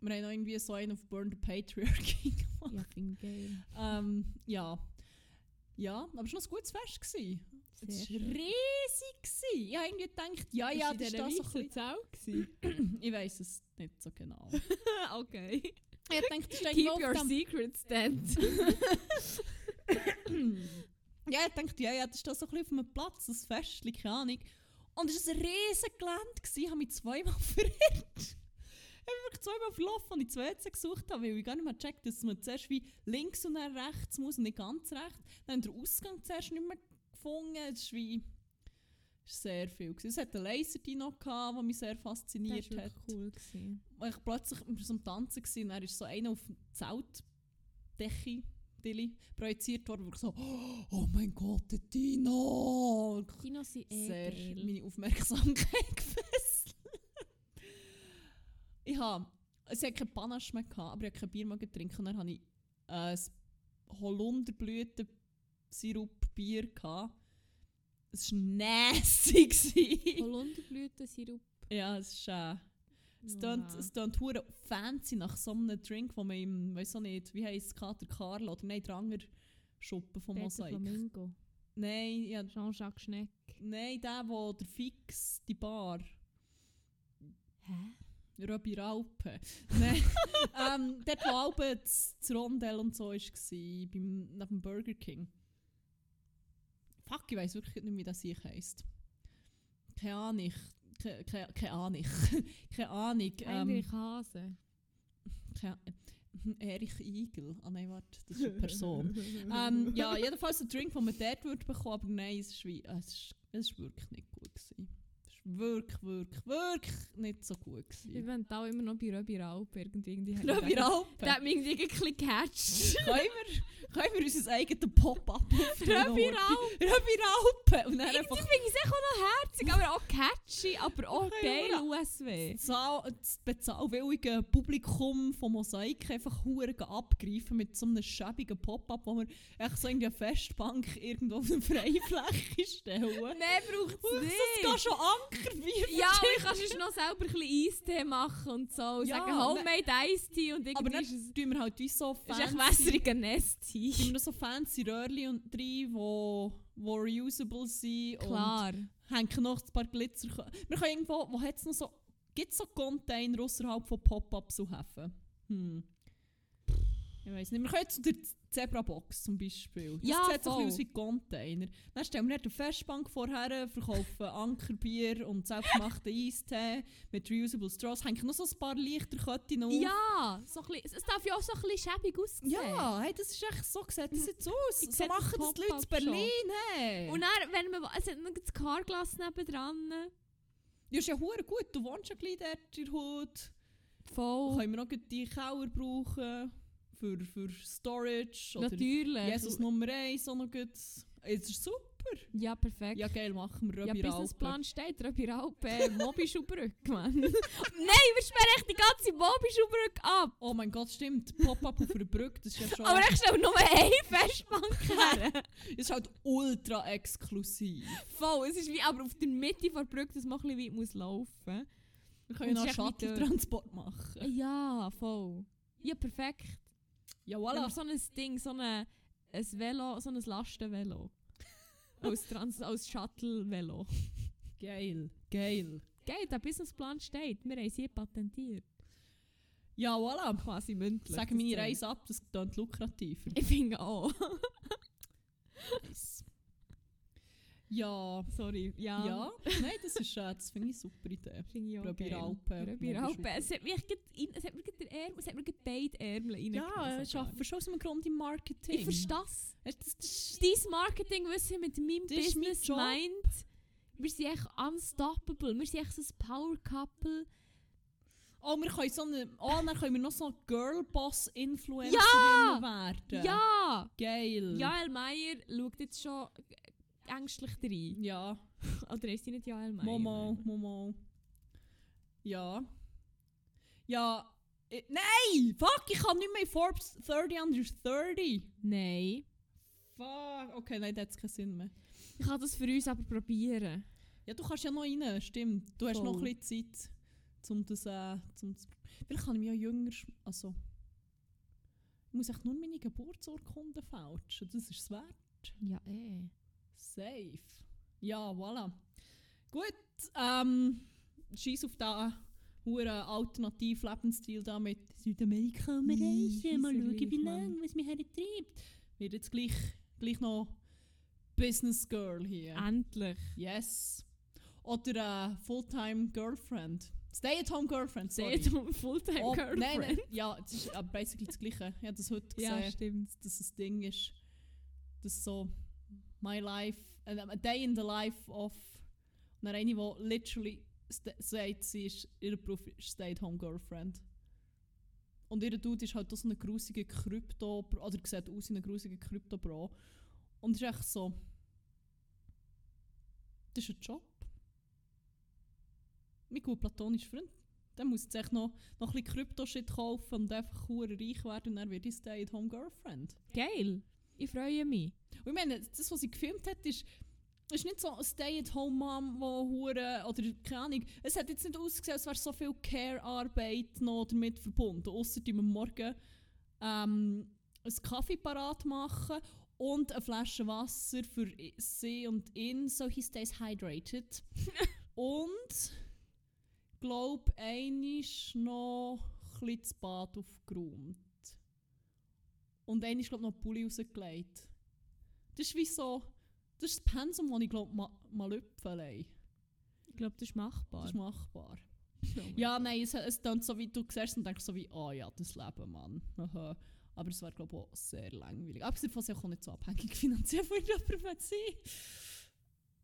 Wir haben noch irgendwie so einen auf Burn the Patriarchy *laughs* gemacht. ja, finde geil. Ähm, ja. Ja, aber es war noch ein gutes Fest. Gewesen. Es war riesig. Gewesen. Ich habe irgendwie gedacht, ja, ja, das ist das so ein bisschen... *clears throat* Ich weiß es nicht so genau. *laughs* okay. Ich gedacht, das ist Keep your secrets, Dan. *laughs* *clears throat* *clears throat* Ja, ich dachte, ja, ja, das ist da so ein bisschen auf einem Platz, das Festchen, keine Ahnung. Und es war ein riesiges Gelände, gewesen. ich habe mich zweimal *laughs* verirrt. Ich habe wirklich zweimal verlaufen und ich zwei WC gesucht habe, weil ich gar nicht mehr gecheckt dass man zuerst wie links und dann rechts muss und nicht ganz rechts. Dann haben den Ausgang zuerst nicht mehr gefunden. Es ist wie... Ist sehr viel. Gewesen. Es hat einen Laserdino gehabt, der mich sehr Das fasziniert war hat. wirklich cool. Gewesen. Ich plötzlich wir so am Tanzen gewesen, und dann ist so einer auf dem Zeltdecke Dilly, projiziert worden, wo ich so, oh mein Gott, der Dino! Kinos sind eh Sehr geil. meine Aufmerksamkeit *laughs* gefesselt. ich habe, es hat kein Panache mehr gehabt, aber ich habe kein Bier mehr getrunken dann habe ich äh, ein Holunderblüten-Sirup-Bier gehabt. Es war nasty. *laughs* gewesen. Holunderblütensirup. ja, es ist... Äh, es tönt, es tönt hure fancy nach so einem Drink, wo man im, weiß auch nicht, wie heisst es, Kater Karl oder nein, der andere Schuppen vom Peter Mosaik. Flamingo. Nein, ja, Jean-Jacques Schneck. nein, der, wo der Fix, die Bar. Hä? Röbi Raupe. *laughs* Nein. ähm, dort, wo Albe das das Rondell und so war, beim, neben dem Burger King. Fuck, ich weiss wirklich nicht, wie das hier heisst. Keine Ahnung. Keine, keine, keine Ahnung. *laughs* keine Ahnung. Ähm, Heinrich Hase. keine, *laughs* Erich Igel. Ah nein, warte, das ist eine Person. ähm, ja, jedenfalls ein Drink, den man dort würde bekommen, aber nein, es ist, wie, es ist, es ist wirklich nicht gut gewesen. Wirklich, wirklich, wirklich nicht so gut gewesen. bin da immer noch bei Röbi Raup. Irgendwie, irgendwie Röbi Raupe. Der hat mich irgendwie ein bisschen gecatcht. *laughs* können, wir, können wir unser eigenes Pop-up Röbi Raup. Röbi Raupe! Und dann Irgendwie einfach finde ich es auch noch herzig, aber auch catchy, aber auch geil? USW. Das bezahlwillige Publikum von Mosaik einfach hure abgreifen mit so einem schäbigen Pop-up, wo wir echt so irgendwie eine Festbank irgendwo auf eine Freifläche stellen. Mehr braucht es Das nicht. geht schon Ankerbier Ja, aber ich kann sonst noch selber ein bisschen Eistee machen und so. Und Ja, sagen ne- Homemade Eistee und Aber irgendwie dann ist es tun wir halt wie so ist echt fancy, wässriger Nesttee. tun wir noch so fancy Röhrchen und drin, wo, wo reusable sind Klar. und hängen noch ein paar Glitzer. Wir können irgendwo, wo hat es noch so, gibt es so Container außerhalb von Pop-Ups und Häfen? Hm. Ich weiß nicht. Wir können zu der Zebra-Box zum Beispiel. Das Ja, sieht so ein voll. aus wie Container. Dann stellen wir eine Festbank vorher, verkaufen *laughs* Ankerbier und selbstgemachten Eistee mit reusable Straws. Hängen noch so ein paar Lichterketten auf. Ja, so ein bisschen, es darf ja auch so ein bisschen schäbig aussehen. Ja, hey, das ist echt so sieht das jetzt aus. Ich So machen das die Leute in. Berlin. Hey. Und dann, wenn man, es hat noch das Carglass nebendran. ja, ist ja hure gut. Du wohnst ja gleich dort in der Hut. Voll. Können wir noch die Keller brauchen für, für Storage oder Natürlich. Jesus Nummer 1 auch noch gut. Es ist super. Ja, perfekt. Ja geil, machen wir Ja, Röbi Businessplan steht, Röbi Raupe, äh, *laughs* Mobischulbrücke, Mann. *laughs* Nein, wir sperren echt die ganze Mobischulbrücke ab. Oh mein Gott, stimmt. Pop-up auf einer Brücke, das ist ja schon... Aber ich stelle nur eine Festbank es ist halt ultra exklusiv. Voll, es ist wie aber auf der Mitte der Brücke, dass man ein bisschen weit muss laufen Wir können noch echt Shuttle-Transport machen. Ja, voll. Ja, perfekt. Ja, voilà. so ein Ding, so ein, ein Velo, so ein Lastenvelo. *laughs* als, Trans als Shuttle-Velo. Geil, geil. Geil, der Businessplan steht. Wir haben sie patentiert. Ja, voilà. Quasi mündlich. Sagen das meine. Reise ab, das klingt lukrativer. Ich finde auch. Nice. Ja, Sorry. Ja. ja. Nein, das ist äh, das finde ich eine super Idee. *laughs* Finde ich auch. Raupe, Röbi Mobischulbrücke. Raupe. Es hat, mich in, es hat mir den Ärmel, es hat mir beide Ärmel Ja, reingelassen. ich arbeite schon aus einem Grund im Marketing. Ich verstehe. Das, das, das, Dein Marketingwissen mit meinem Das Business meint, wir sind echt unstoppable. Wir sind echt so ein Power Couple. oh, wir können so eine, oh, dann können wir noch so Girlboss-Influencer Ja! werden. Ja! Geil. Jael Meier schaut jetzt schon ängstlich rein. Ja. Oder ist sie nicht Jael Meier? Momo, Momo. Ja. Ja. äh, Nein! Fuck, ich kann nicht mehr in Forbes 30 under 30. Nein. Fuck. Okay, nein, das hat keinen Sinn mehr. Ich kann das für uns aber probieren. Ja, du kannst ja noch rein, stimmt. Du hast Voll. noch ein bisschen Zeit, um das, äh, zum Vielleicht kann ich mich ja jünger, also... Ich muss echt nur meine Geburtsurkunde fälschen, das ist es wert. Ja, eh. Safe. Ja, voilà. Gut, ähm, scheiß auf diesen huren alternativen Lebensstil da mit Südamerika und wir Mm, reisen, mal schauen, wie lange, was mich hertreibt. Wird jetzt gleich, gleich noch Business Girl hier. Endlich. Yes. Oder äh, Fulltime Girlfriend. Stay-at-home Girlfriend, sorry. Um Fulltime Oh, Girlfriend. Nein, nein, ja, das ist äh, basically das Gleiche. Ich habe das heute gesehen, Ja, stimmt. dass es ein Ding ist, dass so my life, a day in the life of und dann eine, die literally sagt, sie ist, ihr Beruf ist Stay-at-home Girlfriend. Und ihr Dude ist halt so eine grusige Krypto, oder sieht aus wie eine grusige Krypto-Bro. Und ist echt so, das ist ein Job. Mein gut platonischer Freund, der muss jetzt echt noch, noch ein bisschen Krypto-Shit kaufen und einfach hure reich werden und dann wird ich Stay-at-home Girlfriend. Geil. Ich freue mich. Und ich meine, das, was sie gefilmt hat, ist, ist nicht so eine Stay-at-home-Mom, die hure oder keine Ahnung, es hat jetzt nicht ausgesehen, als wäre so viel Care-Arbeit noch damit verbunden, außer die am Morgen ähm, einen Kaffee parat machen und eine Flasche Wasser für sie und ihn, so he stays hydrated. *laughs* und glaub einisch noch ein bisschen das Bad aufgeräumt. Und einisch glaub noch die Pulli rausgelegt. Das ist wie so, das ist das Pensum, das ich glaub ma, mal lüpfen Ich glaube, das ist machbar. Das ist machbar. Ja, nein, es, es dann so wie du siehst und denkst so wie, ah ja, das Leben, Mann. Aha. Aber es wäre, glaube ich, auch sehr langweilig. Abgesehen von, dass ich auch nicht so abhängig *laughs* finanziell von jemandem sein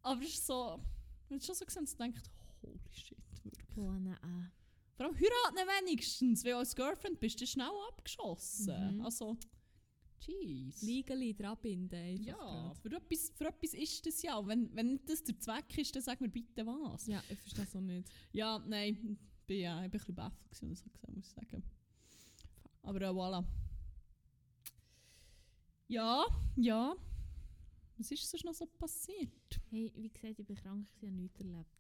Aber es ist so, wenn du schon so gesehen hast, denkst holy shit, wirklich. Boah, nein. Vor allem heiraten wenigstens, du als Girlfriend bist, du schnell abgeschossen. Mhm. Also, jeez. Legally dran binden. Ja, für etwas, für etwas ist das ja. Wenn, wenn nicht das der Zweck ist, dann sag mir bitte was. Ja, ich verstehe das auch nicht. Ja, nein, bin ja, ich bin ein bisschen baffelt gewesen, als ich das gesehen muss ich sagen. Aber äh, voilà. Ja, ja. Was ist sonst noch so passiert? Hey, wie gesagt, ich bin krank, ich habe nichts erlebt.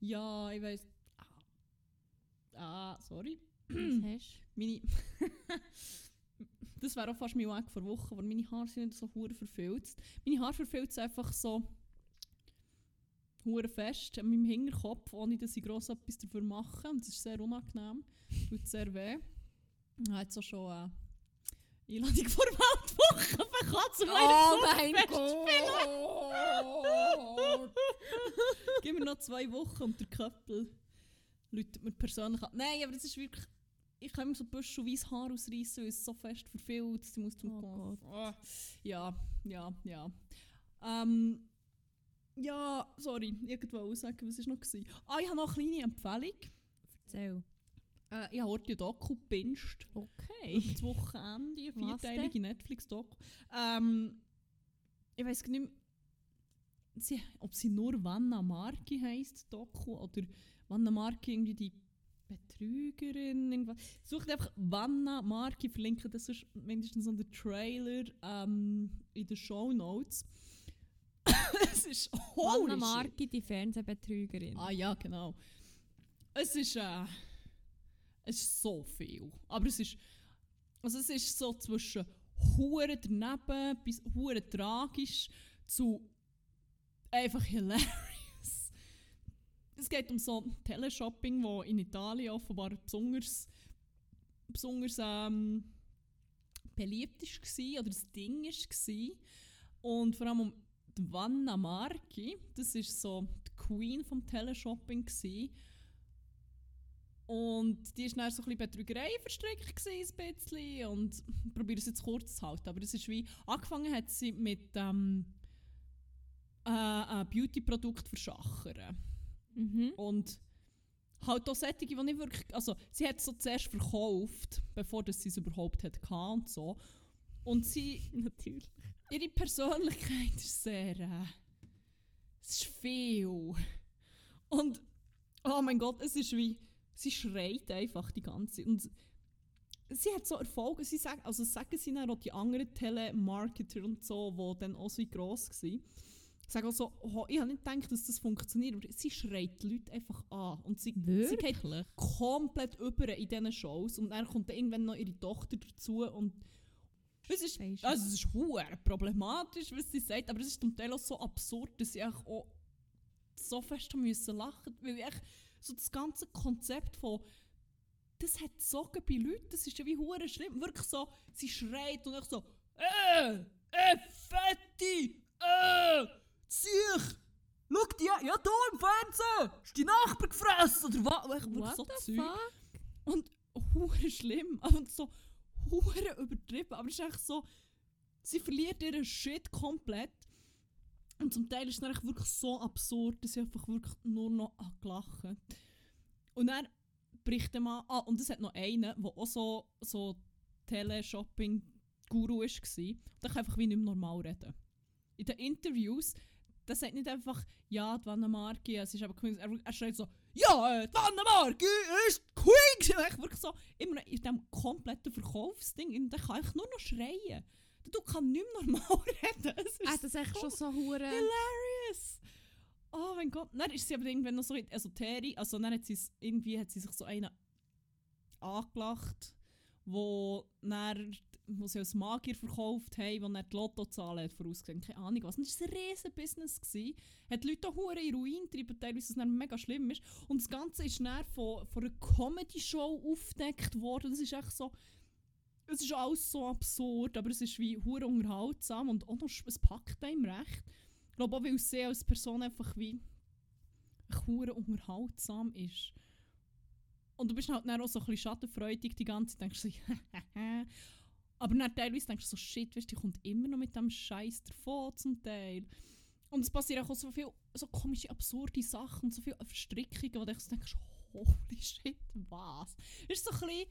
Ja, ich weiß. Ah, ah sorry. Was hast *clears throat* Meine. *laughs* das wäre auch fast mein Weg vor Wochen, aber meine Haare sind nicht so hure verfilzt. Meine Haare verfilzt einfach so hure fest an meinem Hinterkopf, ohne dass ich gross etwas dafür mache. Und das ist sehr unangenehm. Tut sehr weh. Ich habe jetzt auch schon eine Einladung vor Weltwoche bekommen, zum Oh Weihnachtsfest Gib mir noch zwei Wochen und der Köppel läutet mir persönlich an. Nein, aber das ist wirklich... Ich kann mir so Büschel weiss Haar ausreißen, weil es so fest verfilzt. Ich muss zum Oh Gott. Ja, ja, ja. Ähm, ja, sorry, irgendwo sagen, was war noch? Gewesen? Ah, ich habe noch eine kleine Empfehlung. Erzähl. Äh, ich habe heute Doku gebinged. Okay. Über das Wochenende, eine vierteilige Netflix-Doku. Ähm, ich weiß nicht mehr, sie, ob sie nur Vanna Marki heisst, Doku, oder Vanna Marki irgendwie die Betrügerin. Irgendwas. Sucht einfach Vanna Marki, verlinke das ist mindestens den Trailer ähm, in den Show Notes. *coughs* es ist holy Anna shit. Marki, die Fernsehbetrügerin. Ah ja, genau. Es ist, äh, es ist so viel. Aber es ist, also es ist so zwischen hure daneben bis hure tragisch zu einfach hilarious. Es geht um so Teleshopping, wo in Italien offenbar besonders, besonders ähm, beliebt war oder das Ding war. Und vor allem um die Vanna Marchi, das ist so die Queen vom Teleshopping gsi. Und die ist dann so ein bisschen Betrügerei verstrickt gsi, ein bisschen. Und ich probiere es jetzt kurz zu halten. Aber es ist wie, angefangen hat sie mit ähm, äh, ein Beauty-Produkt verschachern. Mhm. Und halt auch solche, die nicht wirklich, also sie hat es so zuerst verkauft, bevor sie es überhaupt hat gehabt und so. Und sie, *laughs* Natürlich. ihre Persönlichkeit ist sehr, äh, es ist viel. Und, oh mein Gott, es ist wie, sie schreit einfach die ganze Zeit. Und sie hat so Erfolge, sie sagen, also sagen sie dann auch die anderen Telemarketer und so, die dann auch so gross waren, sagen auch so, oh, ich habe nicht gedacht, dass das funktioniert, aber sie schreit die Leute einfach an. Und sie, sie geht komplett über in diesen Shows. Und dann kommt dann irgendwann noch ihre Tochter dazu. Und es ist, also es ist problematisch, was sie sagt, aber es ist zum Teil auch so absurd, dass ich auch so fest müssen lachen, weil ich so das ganze Konzept von das hat gezogen bei Leuten, das ist ja wie hure schlimm, wirklich so, sie schreit und ich so äh, äh, Fetti, äh, Siech, schau die, ja da im Fernsehen, ist die Nachbar gefressen oder was, wirklich What so Zeug. Und hure schlimm. *laughs* Und so hure übertrieben. Aber es ist echt so, sie verliert ihren Shit komplett. Und zum Teil ist es dann wirklich so absurd, dass sie einfach wirklich nur noch an gelacht. Und dann bricht der Mann. Ah, und es hat noch einen, der auch so, so Teleshopping-Guru war. Der kann einfach wie nicht mehr normal reden. In den Interviews, der sagt nicht einfach, ja, die Vanna Marki, es ist aber Queen. Er, er schreit so, ja, die Vanna Marki ist Queen! *laughs* gewesen.» Echt wirklich so, immer in diesem kompletten Verkaufsding, und der kann ich nur noch schreien. Du kann nicht mehr normal *laughs* reden. Es ist Ah, das ist echt so schon so hure. hilarious. Oh mein Gott. Dann ist sie aber irgendwann noch so in Esoterik. Also dann hat sie es- irgendwie hat sie sich so einen angelacht. Wo, dann, wo sie als Magier verkauft haben, wo dann die Lottozahlen hat vorausgesehen Keine Ahnung was. Und das war ein riesen Business. Hat die Leute auch hure in Ruin getrieben, teilweise, was dann mega schlimm ist. Und das Ganze ist dann von, von einer Comedy-Show aufgedeckt worden. Das ist echt so... Es ist alles so absurd, aber es ist wie hure unterhaltsam und auch noch, es packt einem recht. Ich glaube auch, weil sie als Person einfach wie hure unterhaltsam ist. Und du bist halt dann auch so ein bisschen schadenfreudig die ganze Zeit, denkst du so, *laughs* aber dann teilweise denkst du so, shit, weißt, die kommt immer noch mit dem Scheiß davon zum Teil. Und es passieren auch so viele so komische, absurde Sachen, so viele Verstrickungen, wo du so denkst, holy shit, was? Es ist so ein bisschen,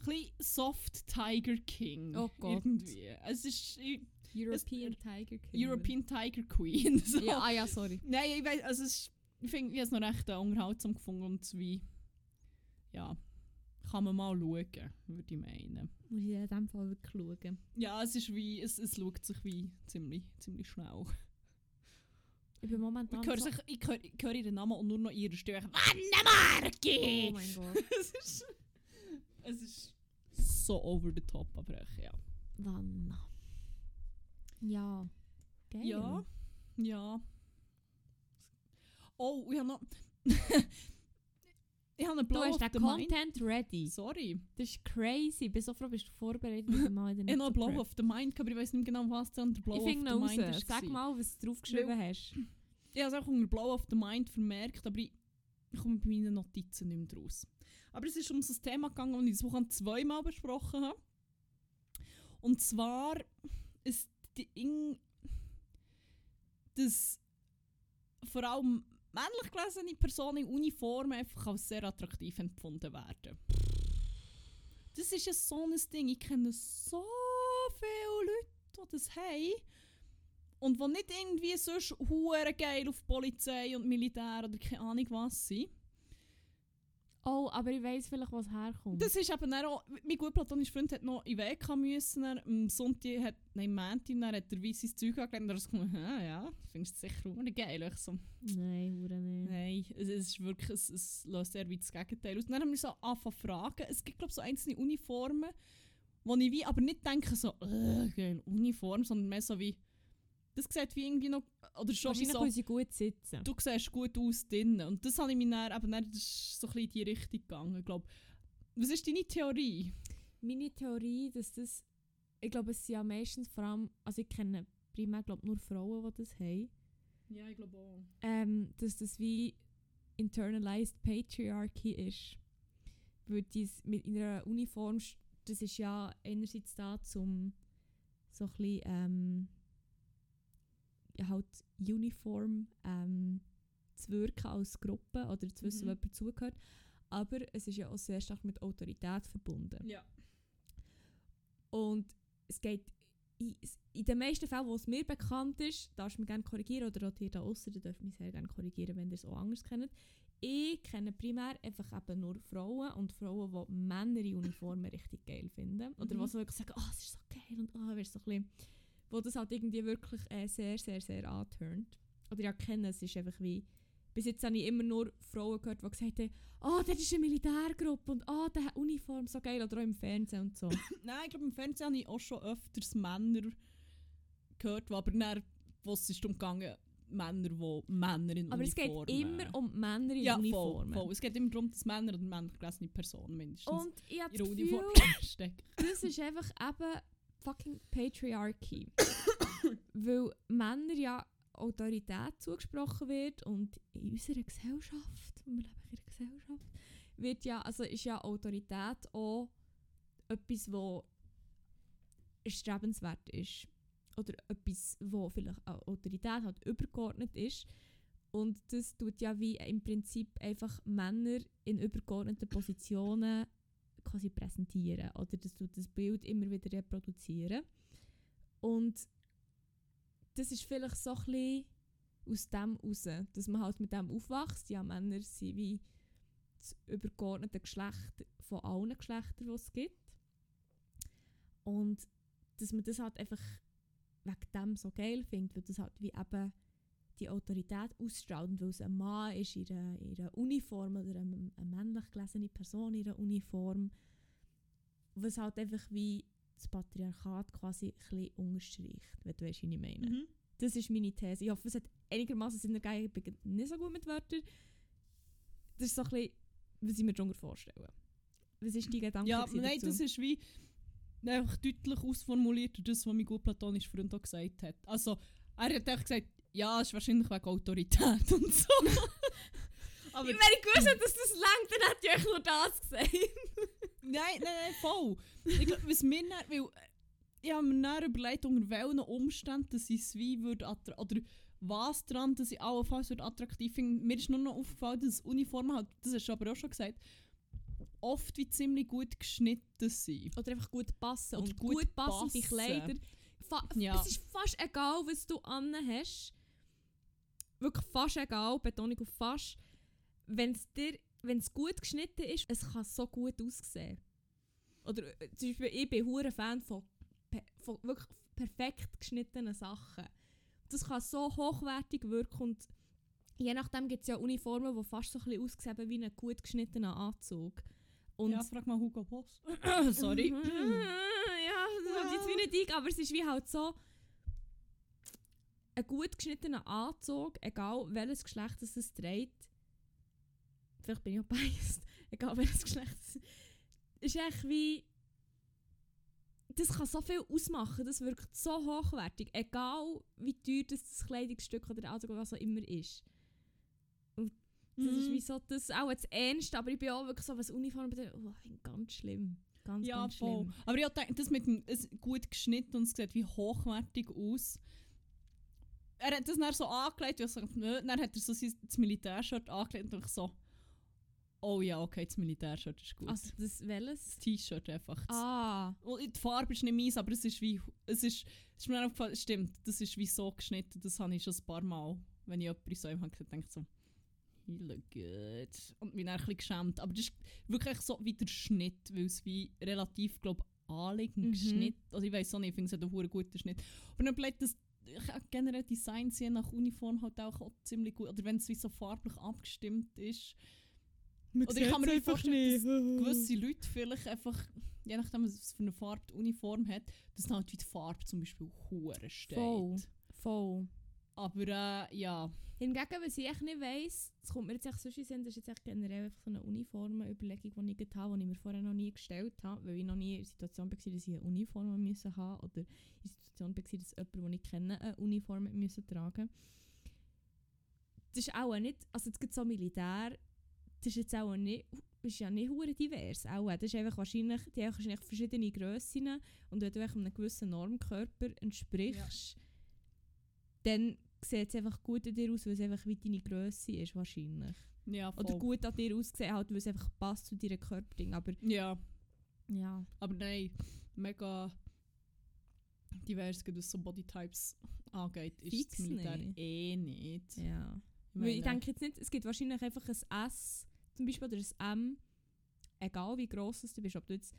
ein bisschen Soft Tiger King. Oh Gott. Irgendwie. Es ist ich- European Tiger King. European Tiger Queen. *laughs* So. Ja, ah ja, sorry. Nein, ich weiß, also es ist, ich finde, ich habe es noch recht äh, unterhaltsam gefunden und es wie, ja, kann man mal schauen, würde ich meinen. Muss ich in diesem Fall wirklich schauen. Ja, es ist wie, es, es schaut sich wie ziemlich, ziemlich schnell. Ich bin momentan Ich höre, so... sich, ich höre, ich höre ihren Namen und nur noch ihre Stimme. Anne-Marki! Oh mein Gott. *laughs* es, ist, es ist so over the top, aber echt, ja. Wann? Ja. Geil. Ja, ja. Oh, ich habe noch... *laughs* ich habe einen Du Blow hast of den the Mind. Content ready. Sorry. Das ist crazy. Ich bin so froh, bist du vorbereitet mit dem Mal. *laughs* Ich habe noch einen Blow of the Mind, aber ich weiß nicht genau, was der Blow Ich of the Mind raus. ist. Sag mal, was du draufgeschrieben hast. *clears throat* Ich habe es auch unter Blow of the Mind vermerkt, aber ich, komme bei meinen Notizen nicht mehr raus. Aber es ist um so ein Thema gegangen, das ich diese Woche zweimal besprochen habe. Und zwar ist die Ding, dass vor allem männlich gelesene Personen in Uniform einfach als sehr attraktiv empfunden werden. Das ist ja so ein Ding. Ich kenne so viele Leute, die das haben. Und die nicht irgendwie sonst hure geil auf Polizei und Militär oder keine Ahnung was sind. Oh, aber ich weiss vielleicht, was herkommt. Das ist eben dann auch, mein gut platonischer Freund hat noch in den WK müssen, er, am Sonntag hat, nein, am Montag, dann hat er weißes Zeug angelegt und er hat gesagt, ja, ja, findest du sicher auch nicht geil. Ich so, Nein, hure nicht. nein, es, es ist wirklich, es, es löst sehr weit das Gegenteil aus. Und dann haben wir so angefangen fragen, es gibt glaube ich so einzelne Uniformen, wo ich wie, aber nicht denke so, äh, geil, Uniform, sondern mehr so wie, das sieht wie irgendwie noch, oder schon wie Wahrscheinlich, so, weil sie gut sitzen. du siehst gut aus drinnen. Und das habe ich mir dann, eben dann, das ist so ein bisschen in die Richtung gegangen, glaube. Was ist deine Theorie? Meine Theorie, dass das... Ich glaube, es sind ja meistens vor allem... Also ich kenne primär glaub, nur Frauen, die das haben. Ja, ich glaube auch. ähm, dass das wie internalized Patriarchy ist. Weil dies mit in einer Uniform, das ist ja einerseits da, zum so ein bisschen, ähm, halt Uniform ähm, zu wirken als Gruppe oder zu wissen, Mhm. wo jemand zugehört. Aber es ist ja auch sehr stark mit Autorität verbunden. Ja. Und es geht in, in den meisten Fällen, wo es mir bekannt ist, darfst du mich gerne korrigieren oder auch ihr da aussen, ihr dürft mich sehr gerne korrigieren, wenn ihr es auch anders kennt. Ich kenne primär einfach eben nur Frauen und Frauen, die Männer in Uniformen richtig geil finden. Oder Mhm. die so wirklich sagen, oh, es ist so geil und oh, wirst so ein bisschen, wo das halt irgendwie wirklich äh, sehr, sehr, sehr anturnt. Oder ja, kennen, es ist einfach wie, bis jetzt habe ich immer nur Frauen gehört, die gesagt haben, oh, das ist eine Militärgruppe und oh, der hat Uniform, so geil, oder auch im Fernsehen und so. *coughs* Nein, ich glaube, im Fernsehen habe ich auch schon öfters Männer gehört, die aber dann, wo es ist umgegangen, Männer, die Männer in Aber es geht Uniformen- immer um Männer in ja, voll, Uniformen. voll. Es geht immer darum, dass Männer oder männlich gelesene Personen mindestens Und ich das Uniform *laughs* stecken. das ist einfach eben fucking Patriarchy. *coughs* Weil Männer ja Autorität zugesprochen wird und in unserer Gesellschaft, wir leben in einer Gesellschaft, wird ja, also ist ja Autorität auch etwas, wo erstrebenswert ist. Oder etwas, wo vielleicht auch Autorität halt übergeordnet ist. Und das tut ja wie im Prinzip einfach Männer in übergeordneten Positionen quasi präsentieren. Oder das tut das Bild immer wieder reproduzieren. Und das ist vielleicht so ein bisschen aus dem raus, dass man halt mit dem aufwächst. Ja, Männer sind wie das übergeordnete Geschlecht von allen Geschlechtern, die es gibt. Und dass man das halt einfach wegen dem so geil findet, weil das halt wie eben die Autorität ausstrahlt. Und weil es ein Mann ist in einer, in einer Uniform oder eine, eine männlich gelesene Person in einer Uniform, was halt einfach wie das Patriarchat quasi ein unterstreicht, wenn du weißt, wie ich meine. Mhm. Das ist meine These. Ich hoffe, es hat einigermaßen Sinn ergeben. Ich bin nicht so gut mit Wörtern. Das ist so ein bisschen, was ich mir darunter vorstellen. Was ist dein Gedanke Ja, nein, dazu? das ist wie einfach deutlich ausformuliert, das, was mein gut platonischer Freund auch gesagt hat. Also, er hat echt gesagt, ja, es ist wahrscheinlich wegen Autorität und so. *laughs* Aber Wenn ich gewusst hätte, dass das langt, dann hätte ich euch nur das gesagt. nein, nein, nein, voll. Ich glaube, was mir dann, weil äh, ich habe mir dann überlegt, unter welchen Umständen dass ich es wie würde oder was dran, dass ich allenfalls würde attraktiv finde. Mir ist nur noch aufgefallen, dass Uniformen halt, das hast du aber auch schon gesagt, oft wie ziemlich gut geschnitten sind. Oder einfach gut passen. Oder und gut gut, passende passen. Kleider. Fa Ja. Es ist fast egal, was du an hast. Wirklich fast egal, Betonung auf fast. Wenn es dir wenn es gut geschnitten ist, es kann so gut aussehen. Oder äh, zum Beispiel, ich bin hure Fan von, von wirklich perfekt geschnittenen Sachen. Das kann so hochwertig wirken und je nachdem gibt es ja Uniformen, die fast so ein bisschen aussehen wie ein gut geschnittener Anzug. Und ja, frag mal Hugo Boss. *coughs* Sorry. ja, das kommt jetzt wie nicht ein, aber es ist wie halt so ein gut geschnittener Anzug, egal welches Geschlecht es es trägt. Vielleicht bin ich auch biased, *laughs* egal welches Geschlecht es ist echt wie das kann so viel ausmachen, das wirkt so hochwertig, egal wie teuer das, das Kleidungsstück oder der Anzug oder was auch immer ist. Das ist Mhm. wie so das auch das Ernste, aber ich bin auch wirklich so, was Uniform betrifft, oh, ganz schlimm. Ganz, Ja, ganz voll. schlimm. Aber ich habe gedacht, das mit dem es gut geschnitten und es sieht wie hochwertig aus. Er hat das dann so angelegt, und ich so, nö, dann hat er so sein das Militärshirt angelegt und ich so, oh ja, okay, das Militärshirt ist gut. Also das das welches? T-Shirt einfach. Das- Ah, Und die Farbe ist nicht meins, aber es ist wie, es ist, es ist mir aufgefallen, stimmt, das ist wie so geschnitten, das habe ich schon ein paar Mal, wenn ich jemanden so habe ich so, he look good. Und bin dann ein bisschen geschämt. Aber das ist wirklich so wie der Schnitt, weil es wie relativ, glaube anliegend Mhm. geschnitten, also ich weiß auch nicht, ich finde es hat einen guten Schnitt. Aber dann bleibt das ich generell Designs je nach Uniform halt auch, auch ziemlich gut, oder wenn es wie so farblich abgestimmt ist. Oder ich kann mir nicht vorstellen, dass *laughs* gewisse Leute vielleicht einfach, je nachdem was für eine Farbe die Uniform hat, dass dann halt wie die Farbe zum Beispiel hure steht. Voll. Voll. Aber äh, ja, Hingegen, was ich echt nicht weiss, das kommt mir jetzt echt sonst in Sinn, das ist jetzt echt generell einfach so eine Uniformenüberlegung, die ich habe, die ich mir vorher noch nie gestellt habe, weil ich noch nie in der Situation war, dass ich eine Uniform haben haben oder in der Situation war, dass jemand, den ich kenne, eine Uniform müssen tragen. Das ist auch nicht, also es gibt so Militär, das ist jetzt auch nicht, ist ja nicht hure divers. Auch, das ist einfach wahrscheinlich, die haben wahrscheinlich verschiedene Grössen und wenn du einem gewissen Normkörper entsprichst, dann sieht es einfach gut an dir aus, weil es einfach wie deine Grösse ist wahrscheinlich. ja, voll. Oder gut an dir aussehen, halt, weil es einfach passt zu deinem Körperding. Aber Ja, ja, aber nein, mega divers, was so Bodytypes angeht, ist Fix das Militär nicht. eh nicht. ja. Ich Weil ich meine, denke jetzt nicht, es gibt wahrscheinlich einfach ein S zum Beispiel oder ein M, egal wie gross du bist, ob du jetzt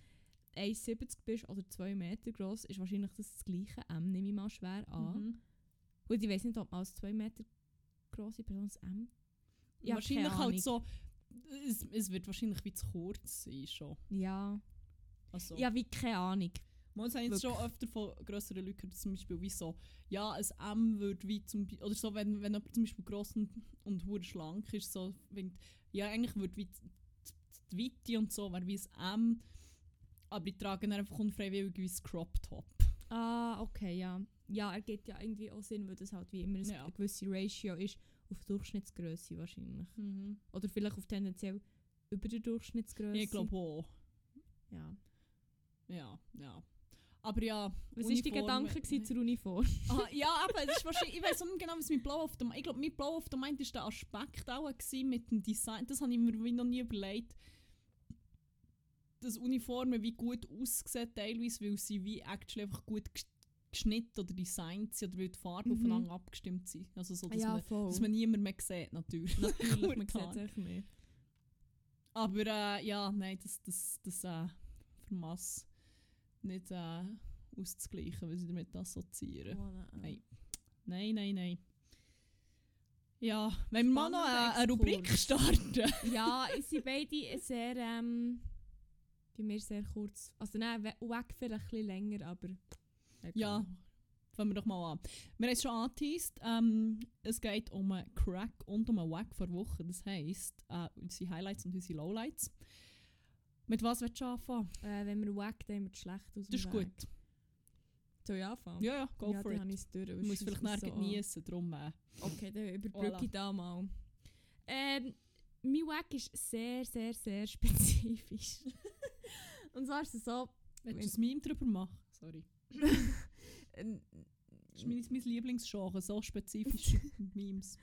1,70 bist oder 2 Meter gross, ist wahrscheinlich das, das gleiche M, nehme ich mal schwer an. mhm. Und ich weiß nicht, ob man als 2 Meter grosse Person das M. Ja, wahrscheinlich halt so, es, es wird wahrscheinlich wie zu kurz sein schon. Ja. Also, Ja, wie keine Ahnung. Man habe jetzt schon öfter von grösseren Leuten zum Beispiel wie so, ja, ein M würde wie zum Beispiel, oder so, wenn, wenn jemand zum Beispiel gross und, und hure schlank ist, so, wenn, ja, eigentlich würde wie die, Weite und so, wäre wie ein M, aber die tragen dann einfach unfreiwillig wie ein Crop Top. Ah, okay, ja. Ja, er gibt ja irgendwie auch Sinn, weil das halt wie immer ein- Ja. eine gewisse Ratio ist auf Durchschnittsgröße wahrscheinlich. Oder vielleicht auf tendenziell über der Durchschnittsgröße. Ich glaube auch. Ja. Ja, ja. Aber ja, Was war dein Uniformen- Gedanke gewesen zur Uniform? *laughs* Ah, ja, aber ist wahrscheinlich, ich weiß nicht genau, was mit Blau auf dem, ich glaube, mit Blau auf dem Mind war der Aspekt auch gewesen mit dem Design. Das habe ich mir noch nie überlegt. Dass Uniformen wie gut aussehen teilweise, weil sie wie actually einfach gut ges- geschnitten oder designt sind oder weil die Farben Mhm. aufeinander abgestimmt sind. Also so, dass, man, voll. dass man niemand mehr sieht, natürlich. *laughs* Natürlich, man sieht echt nicht. Aber äh, ja, nein, das, das, das äh, vermass nicht äh, auszugleichen, was ich damit assoziiere. Nein. Nein, nein, nein. Ja, wenn wir mal noch eine, eine Rubrik starten. Ja, es sind beide sehr, ähm, Bei mir sehr kurz. Also nein, we- weg vielleicht ein bisschen länger, aber... egal. Ja. Fangen wir doch mal an. Wir haben es schon angeteased. Ähm, es geht um einen Crack und um einen Wack vor Woche. Das heisst, äh, unsere Highlights und unsere Lowlights. Mit was willst du anfangen? Äh, wenn wir wack, dann haben wir schlecht aus Das ist Weg. gut. Soll ich anfangen? Ja, ja, go ja, for dann it. ich durch. Du musst vielleicht nachher so genießen, darum äh, Okay, dann überbrücke Voilà. ich da mal. Ähm, mein Wack ist sehr, sehr, sehr spezifisch. *laughs* Und zwar ist es so... Willst du ein Meme drüber machen? Sorry. *laughs* Das ist mein, mein Lieblingsgenre, so spezifische *laughs* Memes.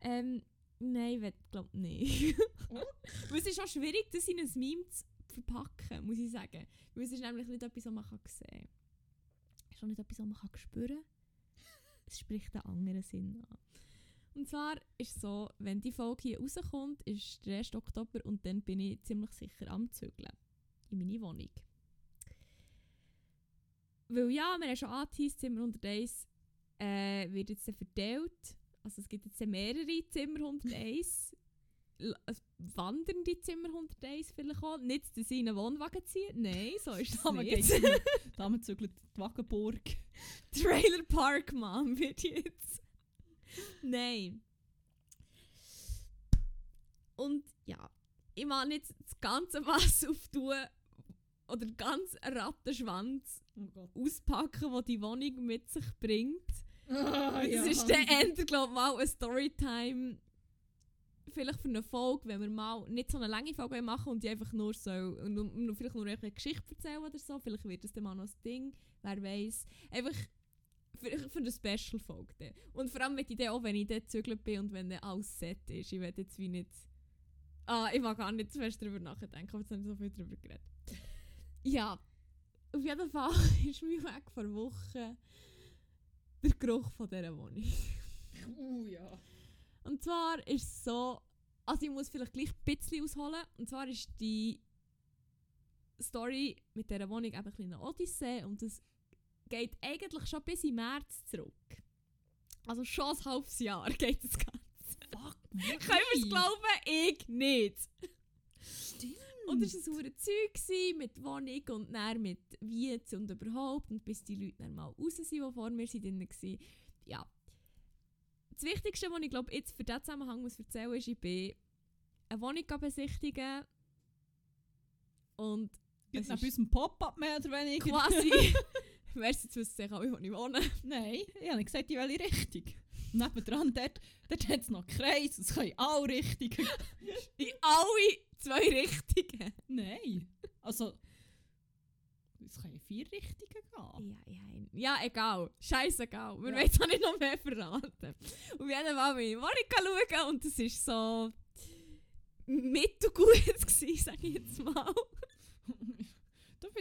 Ähm, nein, ich glaube nicht. *laughs* Weil es ist auch schwierig, das in ein Meme zu verpacken, muss ich sagen. Weil es ist nämlich nicht etwas, was man kann sehen kann. Es ist auch nicht etwas, was man kann spüren kann. Es spricht einen anderen Sinn an. Und zwar ist es so, wenn die Folge hier rauskommt, ist der 1. Oktober und dann bin ich ziemlich sicher am Zügeln. In meine Wohnung. Weil ja, wir haben schon angeteased, Zimmer 101 äh, wird jetzt verteilt. Also es gibt jetzt mehrere Zimmer 101. L- äh, wandernde Zimmer 101 vielleicht auch. Nicht, dass sie in einen Wohnwagen ziehen. Nein, so ist es nicht. *laughs* Dame zügelt die Wagenburg. Trailer Park Mom wird jetzt. Nein. Und ja, ich mag nicht das ganze was auftun oder den ganzen Rattenschwanz Oh auspacken, was die Wohnung mit sich bringt. *laughs* Ah, Das ist dann Ende, glaube ich, mal eine Storytime. Vielleicht für eine Folge, wenn wir mal nicht so eine lange Folge machen und die einfach nur so, nur, vielleicht nur eine Geschichte erzählen oder so. Vielleicht wird das dann mal noch ein Ding, wer weiß. Einfach für, für eine Special-Folge. Und vor allem, wenn ich dann auch, wenn ich dort gezügelt bin und wenn dann alles set ist. Ich will jetzt wie nicht. Ah, ich mag gar nicht zu fest darüber nachdenken, aber jetzt habe ich so viel darüber geredet. Ja, auf jeden Fall *laughs* ist mein Weg vor Wochen der Geruch von dieser Wohnung. Uh, ja. Und zwar ist es so, also ich muss vielleicht gleich ein bisschen ausholen. Und zwar ist die Story mit dieser Wohnung eben ein bisschen eine Odyssee und es geht eigentlich schon bis im März zurück. Also schon ein halbes Jahr *laughs* geht das Ganze. Fuck, Können wir es glauben? Ich nicht. Stimmt. Und es war ein Zeug gewesen mit Wohnung und dann mit Wietz und überhaupt. Und bis die Leute dann mal raus sind, die vor mir waren. Ja. Das Wichtigste, was ich glaube, jetzt für diesen Zusammenhang muss erzählen ist, ich bin eine Wohnung besichtigen und es nach unserem Pop-up mehr oder weniger? quasi... *laughs* Weißt du, jetzt wissen Sie alle, wo ich wohne. Nein, ich habe nicht gesagt, in welche Richtung. Nebendran, dort, dort hat es noch Kreis, es können alle Richtungen. In alle zwei Richtungen. Nein. Also, es können vier Richtungen gehen. Ja, ja, ja, egal. Scheißegal. Wir Ja. wollen auch nicht noch mehr verraten. Fall bin ich in die Wohnung schauen und es war so mittelgut, *laughs* gewesen, sage ich jetzt mal. *laughs*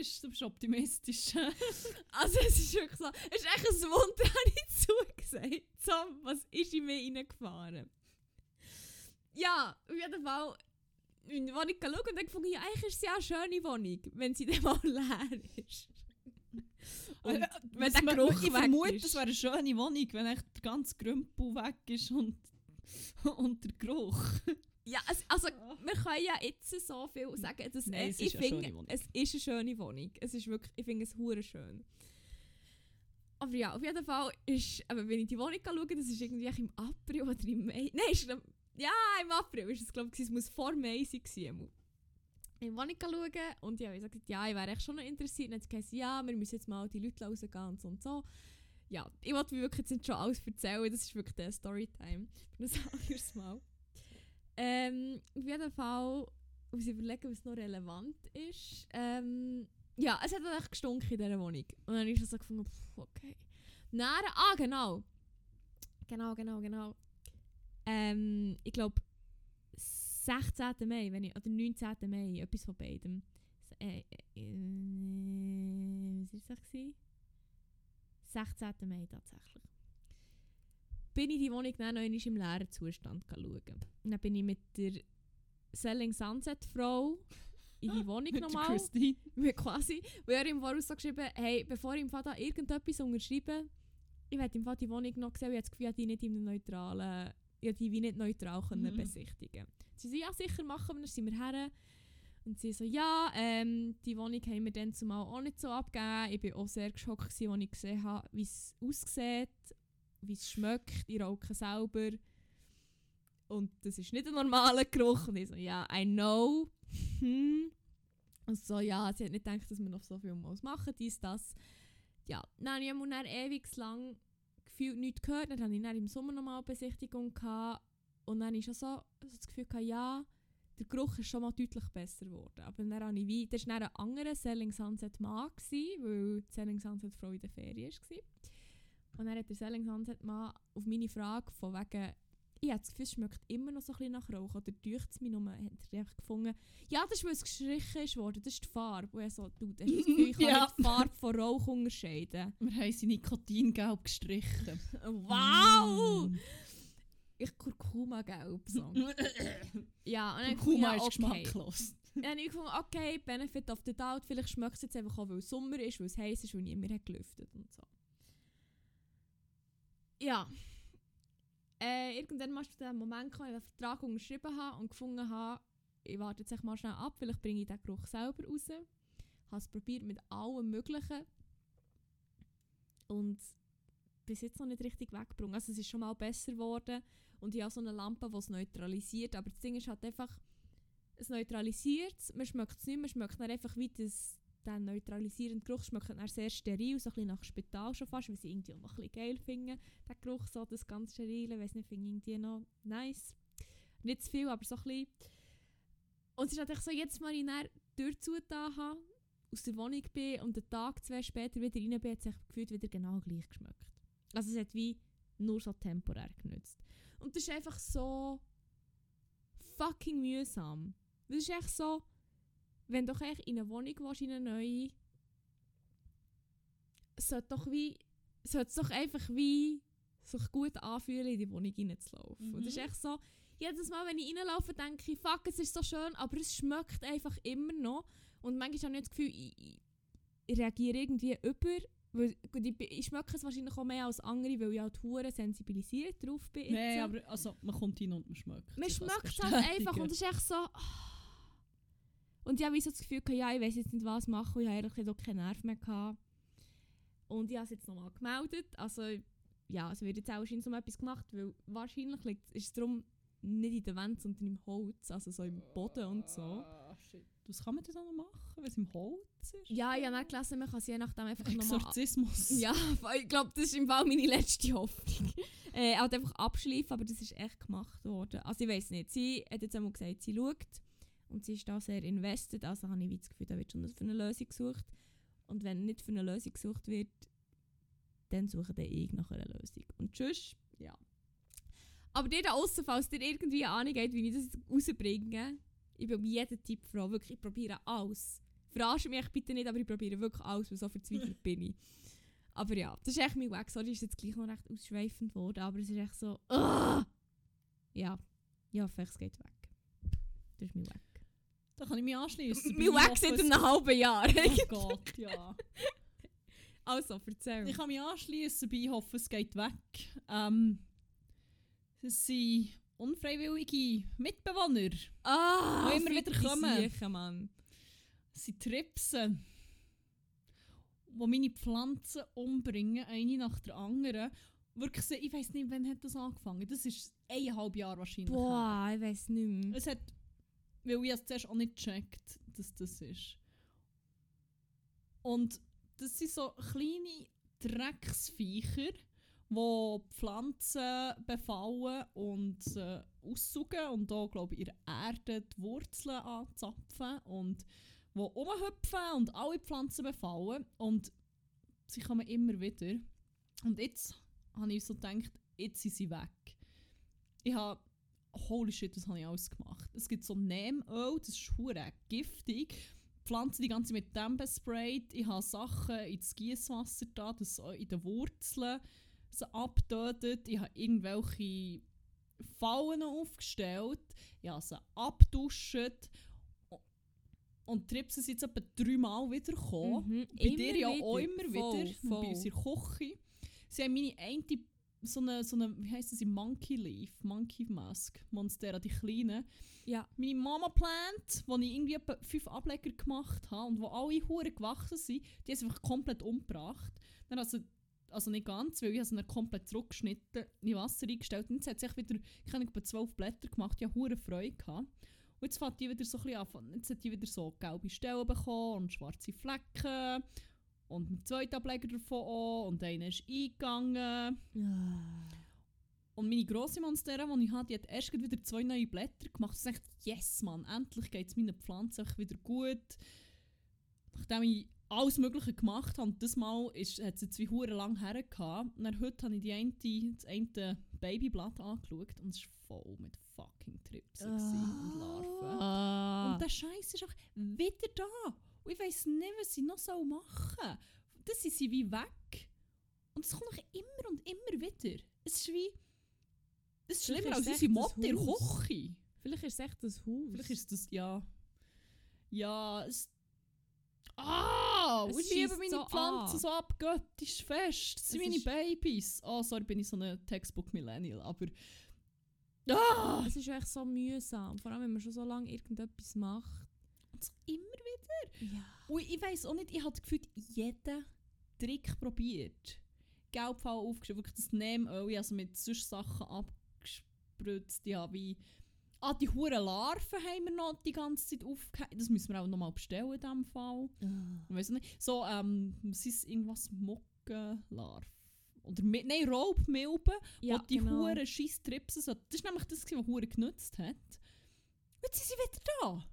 Bist, du bist optimistisch. *laughs* Also es ist wirklich so, es ist echt ein Wunder, habe ich zugesagt. So, was ist in mir reingefahren? Ja, auf jeden Fall in die Wohnung schauen und dann gefunden, ja, eigentlich ist es ja eine schöne Wohnung, wenn sie *laughs* dann mal leer ist. Und Äh, wenn der man- Geruch ich weg vermute, ist. es wäre eine schöne Wohnung, wenn echt der ganze Grümpel weg ist und, *laughs* und der Geruch. Ja, es, also wir können ja jetzt so viel sagen, dass Nein, äh, es ich ist eine finde, schöne Wohnung. es ist eine schöne Wohnung. Es ist wirklich, ich finde es hure schön. Aber ja, auf jeden Fall ist, aber wenn ich die Wohnung schaue, das ist irgendwie im April oder im Mai. Nein, ist im, ja, im April ist es glaube ich, es muss vor Mai sein. Ich die Wohnung schauen und ja, ich habe gesagt, ja, ich wäre echt schon noch interessiert. Und dann hat sie gesagt, ja, wir müssen jetzt mal die Leute rausgehen und so und so. Ja, ich wollte mir wirklich jetzt nicht schon alles erzählen, das ist wirklich der Storytime. Für ein anderes Mal. Ähm, auf jeden Fall muss ich überlegen, was noch relevant ist. Ähm, ja, es hat echt gestunken in dieser Wohnung. Und dann ist es so gefunden, pff, okay. Näher, ah, genau. Genau, genau, genau. Ähm, ich glaube, 16. Mai, wenn ich, oder 19. Mai, etwas von beidem. Äh, äh, äh, was war das? gewesen? 16. Mai tatsächlich. Bin ich die Wohnung dann noch einmal im leeren Zustand schauen. Und dann bin ich mit der Selling Sunset Frau in die Wohnung *laughs* nochmal. Christine. *laughs* Quasi, weil er im Voraus so geschrieben hey, bevor ich im da irgendetwas unterschreibe, ich werde im Fall die Wohnung noch sehen, ich habe das Gefühl, ich die nicht im neutralen, ich die wie nicht neutral können Mhm. besichtigen. Sie so, ja sicher machen wir, dann sind wir her. Und sie so, ja, ähm, die Wohnung haben wir dann zumal auch nicht so abgegeben. Ich war auch sehr geschockt, gewesen, als ich gesehen habe, wie es aussieht, wie es schmeckt. Ich rauche selber. Und das ist nicht ein normaler Geruch. Und ich so, ja, I know. Hm. Und so, ja, sie hat nicht gedacht, dass wir noch so viel muss machen, dies, das. Ja, dann habe ich dann ewig lang gefühlt nichts gehört. Dann hatte ich dann im Sommer nochmal Besichtigung. Und dann habe ich schon so, so das Gefühl, gehabt, ja, der Geruch ist schon mal deutlich besser geworden. Aber dann habe ich wie, das war dann ein anderer Selling Sunset Mann, gewesen, weil Selling Sunset Frau Ferien war. Und dann hat der Selling Sunset Mann auf meine Frage von wegen, ich habe das Gefühl, es schmeckt immer noch so ein bisschen nach Rauch. Oder deucht es mich nur, hat er einfach gefunden, ja, das ist, weil es gestrichen ist worden, das ist die Farbe. Und er so, du, das ist das Gefühl, ich kann *laughs* Ja. die Farbe von Rauch unterscheiden. Wir haben sie nikotingelb gestrichen. Wow! Mm. Ich Kurkuma-gelb so. *laughs* ja, und dann Kurkuma ja, ist geschmacklos. Dann habe ich gefunden, okay, Benefit of the Doubt, vielleicht schmeckt es jetzt einfach auch, weil es Sommer ist, weil es heiß ist, weil niemand hat gelüftet und so. Ja. Äh, irgendwann mal zu dem Moment gekommen, wo ich den Vertrag unterschrieben habe und gefunden habe, ich warte jetzt mal schnell ab, vielleicht bringe ich den Geruch selber raus. Habe es probiert mit allem Möglichen. Und bis jetzt noch nicht richtig weggebrungen. Also es ist schon mal besser geworden. Und ich habe so eine Lampe, die es neutralisiert. Aber das Ding ist halt einfach, es neutralisiert es, man schmeckt es nicht, man schmeckt dann einfach wie das, der neutralisierende Geruch schmeckt dann sehr steril, so ein bisschen nach Spital schon fast, weil sie irgendwie auch noch ein bisschen geil finden. Der Geruch, so das ganz sterile, weiß nicht, finde ich irgendwie noch nice. Nicht zu viel, aber so ein bisschen. Und es ist echt so, jetzt mal ich dann die Tür zugetan habe, aus der Wohnung bin und einen Tag, zwei später wieder rein bin, hat es gefühlt wieder genau gleich geschmeckt. Also es hat wie nur so temporär genützt. Und das ist einfach so fucking mühsam. Das ist echt so, wenn du echt in eine Wohnung willst, in eine neue, sollte doch wie, sollte es doch einfach wie sich gut anfühlen, in die Wohnung reinzulaufen. Und das ist Mhm. echt so, jedes Mal, wenn ich reinlaufe, denke ich, fuck, es ist so schön, aber es schmeckt einfach immer noch. Und manchmal habe ich das Gefühl, ich, ich, reagiere irgendwie über, weil gut, ich, ich schmecke es wahrscheinlich auch mehr als andere, weil ich halt hure sensibilisiert drauf bin. Nein, aber also, man kommt hin und man schmeckt. Man schmeckt es halt *laughs* einfach und es ist echt so. ah. Und ich habe so das Gefühl, ja, ich weiß jetzt nicht, was machen. und Ich habe ehrlich gesagt auch keinen Nerv mehr. Gehabt. Und ich habe es jetzt nochmal gemeldet. Also, ja, es wird jetzt auch wahrscheinlich so etwas gemacht, weil wahrscheinlich liegt, ist es darum nicht in der Wand, sondern im Holz, also so im Boden und so. Ah, shit. Was kann man denn noch machen, wenn es im Holz ist? Ja, ich habe dann gelesen, man kann es je nachdem einfach nochmal Exorzismus. *laughs* Ja, ich glaube, das ist im Fall meine letzte Hoffnung. *laughs* äh, halt einfach abschleifen, aber das ist echt gemacht worden. Also ich weiß nicht, sie hat jetzt einmal gesagt, sie schaut und sie ist da sehr invested, also habe ich das Gefühl, da wird schon für eine Lösung gesucht. Und wenn nicht für eine Lösung gesucht wird, dann suche dann ich nach einer Lösung. Und tschüss, ja. Aber dir da aussen, falls dir irgendwie eine Ahnung geht, wie ich das rausbringe, ich bin um jeden Tipp froh, wirklich, ich probiere alles. Verarsche mich bitte nicht, aber ich probiere wirklich alles, weil so verzweifelt *laughs* bin ich. Aber ja, das ist echt mein Weg. Sorry, ist jetzt gleich noch recht ausschweifend geworden, aber es ist echt so. ah! Ja, hoffe, es geht weg. Das ist mein Weg. Da kann ich mich anschließen. Mein Weg seit einem halben Jahr. Oh *laughs* Gott, ja. also, erzähl. Ich kann mich anschließen, aber ich hoffe, es geht weg. Ähm, es sind unfreiwillige Mitbewohner. ah, Wo immer wieder die kommen. Siechen, Mann. Es sind Tripsen, die meine Pflanzen umbringen, eine nach der anderen. Wirklich, ich weiß nicht, wann hat das angefangen. Das ist eineinhalb Jahre wahrscheinlich. Boah, ich weiß nicht mehr. Es hat, weil ich es zuerst auch nicht gecheckt, dass das ist. Und das sind so kleine Drecksviecher, die Pflanzen befallen und äh, aussaugen und da glaube ich ihre Erde die Wurzeln anzapfen und die rumhüpfen und alle Pflanzen befallen und sie kommen immer wieder. Und jetzt habe ich so gedacht, jetzt sind sie weg. Ich habe holy shit, das habe ich alles gemacht. Es gibt so Neemöl, das ist hure giftig. Die Pflanzen die ganze mit dem besprayt. Ich habe Sachen ins Gießwasser da, das so in den Wurzeln sie abtötet. Ich habe irgendwelche Fallen aufgestellt. Ich habe sie abduscht. Und die Tripsen sind jetzt etwa dreimal wiedergekommen. Mhm. Bei dir ja auch wieder. immer Voll, wieder. voll. Bei uns in der Küche. Sie haben meine eine so eine, so eine, wie heisst das, Monkey Leaf, Monkey Mask, Monstera, die kleinen. Ja. Meine Mama Plant, wo ich irgendwie etwa fünf Ableger gemacht habe und wo alle Huren gewachsen sind, die sie einfach komplett umgebracht. Dann also, also nicht ganz, weil ich sie komplett zurückgeschnitten, in Wasser eingestellt und jetzt hat sie echt wieder, ich habe etwa zwölf Blätter gemacht, ich hatte hure Freude gehabt. Und jetzt fängt die wieder so ein bisschen an, jetzt hat die wieder so gelbe Stellen bekommen und schwarze Flecken. Und mit zweiten Ableger davon auch. Und einer ist eingegangen. Und meine grosse Monstera, die ich hatte, die hat erst wieder zwei neue Blätter gemacht. Ich dachte, yes, Mann, endlich geht es meinen Pflanzen wieder gut. Nachdem ich alles Mögliche gemacht habe, und das Mal ist, hat sie zwei Huren lang her gehabt. Und heute habe ich die eine, das eine Babyblatt angeschaut und es war voll mit fucking Tripsen und Larven. Ah. Und der Scheiß ist auch wieder da. Und ich weiss nicht, was ich noch machen soll. Dann sind sie wie weg. Und es kommt noch immer und immer wieder. Es ist wie... Es ist schlimmer als unsere Motte in. Küche. Vielleicht ist es echt das Haus. Vielleicht ist das... Ja... Ja, es... Ah! Es Und ich liebe meine so Pflanzen an. so abgöttisch fest. Das sind Es meine Babys. Oh, sorry, bin ich so eine Textbook-Millennial, aber... Ah! Es ist echt so mühsam. Vor allem, wenn man schon so lange irgendetwas macht. Und es immer. Ja. Und ich weiss auch nicht, ich habe gefühlt jeden Trick probiert. Gelbfall aufgeschrieben, wirklich das Nehmöl, also mit sonst Sachen abgespritzt. Ja, wie... Ah, die huren Larven haben wir noch die ganze Zeit aufgehängt. Das müssen wir auch nochmal bestellen in diesem Fall. Ich weiss auch nicht. So, ähm, was ist irgendwas Mockenlarven? Oder Mi- nein, Raubmilben, Ja, die genau. huren scheiß Tripsen. Das ist nämlich das, was Huren genutzt hat. Jetzt sind sie wieder da.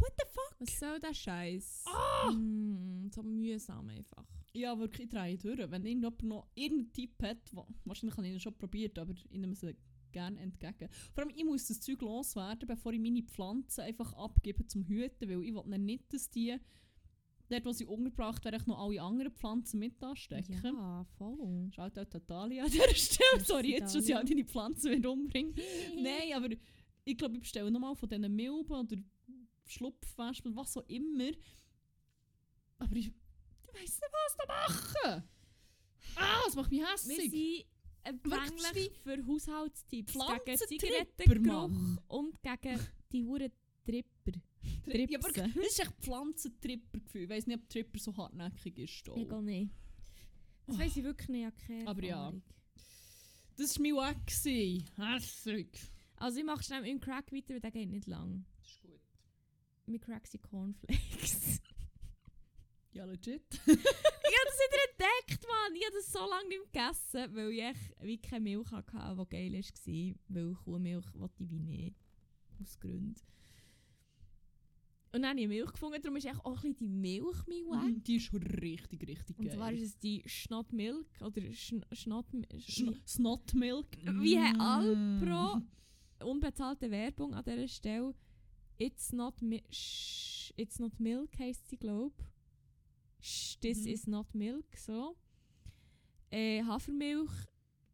What the fuck? Was soll der Scheiß? Ah! Mm, so mühsam einfach. Ja, wirklich, ich drehe durch. Wenn irgendjemand noch irgendeinen Tipp hat, wa- wahrscheinlich habe ich ihn schon probiert, aber ich nehme es gerne entgegen. Vor allem, ich muss das Zeug loswerden, bevor ich meine Pflanzen einfach abgebe zum Hüten, weil ich will nicht, dass die, dort wo sie untergebracht werden, noch alle anderen Pflanzen mit anstecken. Ja, voll. Schaut auch Tatalia an dieser *laughs* Stelle. Sorry, jetzt schon, sie all deine Pflanzen wieder umbringen. *laughs* Nein, aber ich glaube, ich bestelle nochmal von diesen Milben oder Schlupfwespen, was auch immer. Aber ich, ich weiß nicht, was da machen. Ah, das macht mich Wir hässlich. sind empfänglich für Haushaltstipps gegen Zigarettengeruch und gegen die Huren Tripper. Ja, aber das ist echt Pflanzentripper-Gefühl. Ich weiß nicht, ob Tripper so hartnäckig ist. da. Gar nicht. Das weiss ich wirklich nicht. ich keine Aber ja. Das war mein Wack. Hässig. Also ich mache schnell dem Crack weiter, weil der geht nicht lang. Mit sind Cornflakes. *laughs* Ja, legit. *laughs* ich habe das wieder entdeckt, Mann. Ich habe das so lange nicht gegessen, weil ich echt wie keine Milch hatte, die geil war. Weil Kuhmilch wollte ich wie nicht. Aus Gründen. Und dann habe ich Milch gefunden, darum ist echt auch ein bisschen die Milch mein. Mhm, Die ist schon richtig, richtig Und geil. zwar ist es die Schnottmilk oder Schn Schnott... Schn Snotmilk. Wie haben Mm. Alpro unbezahlte Werbung an dieser Stelle. It's not, mi Sh it's not milk heisst sie, glaube ich. This Mhm. is not milk, so. Äh, Hafermilch,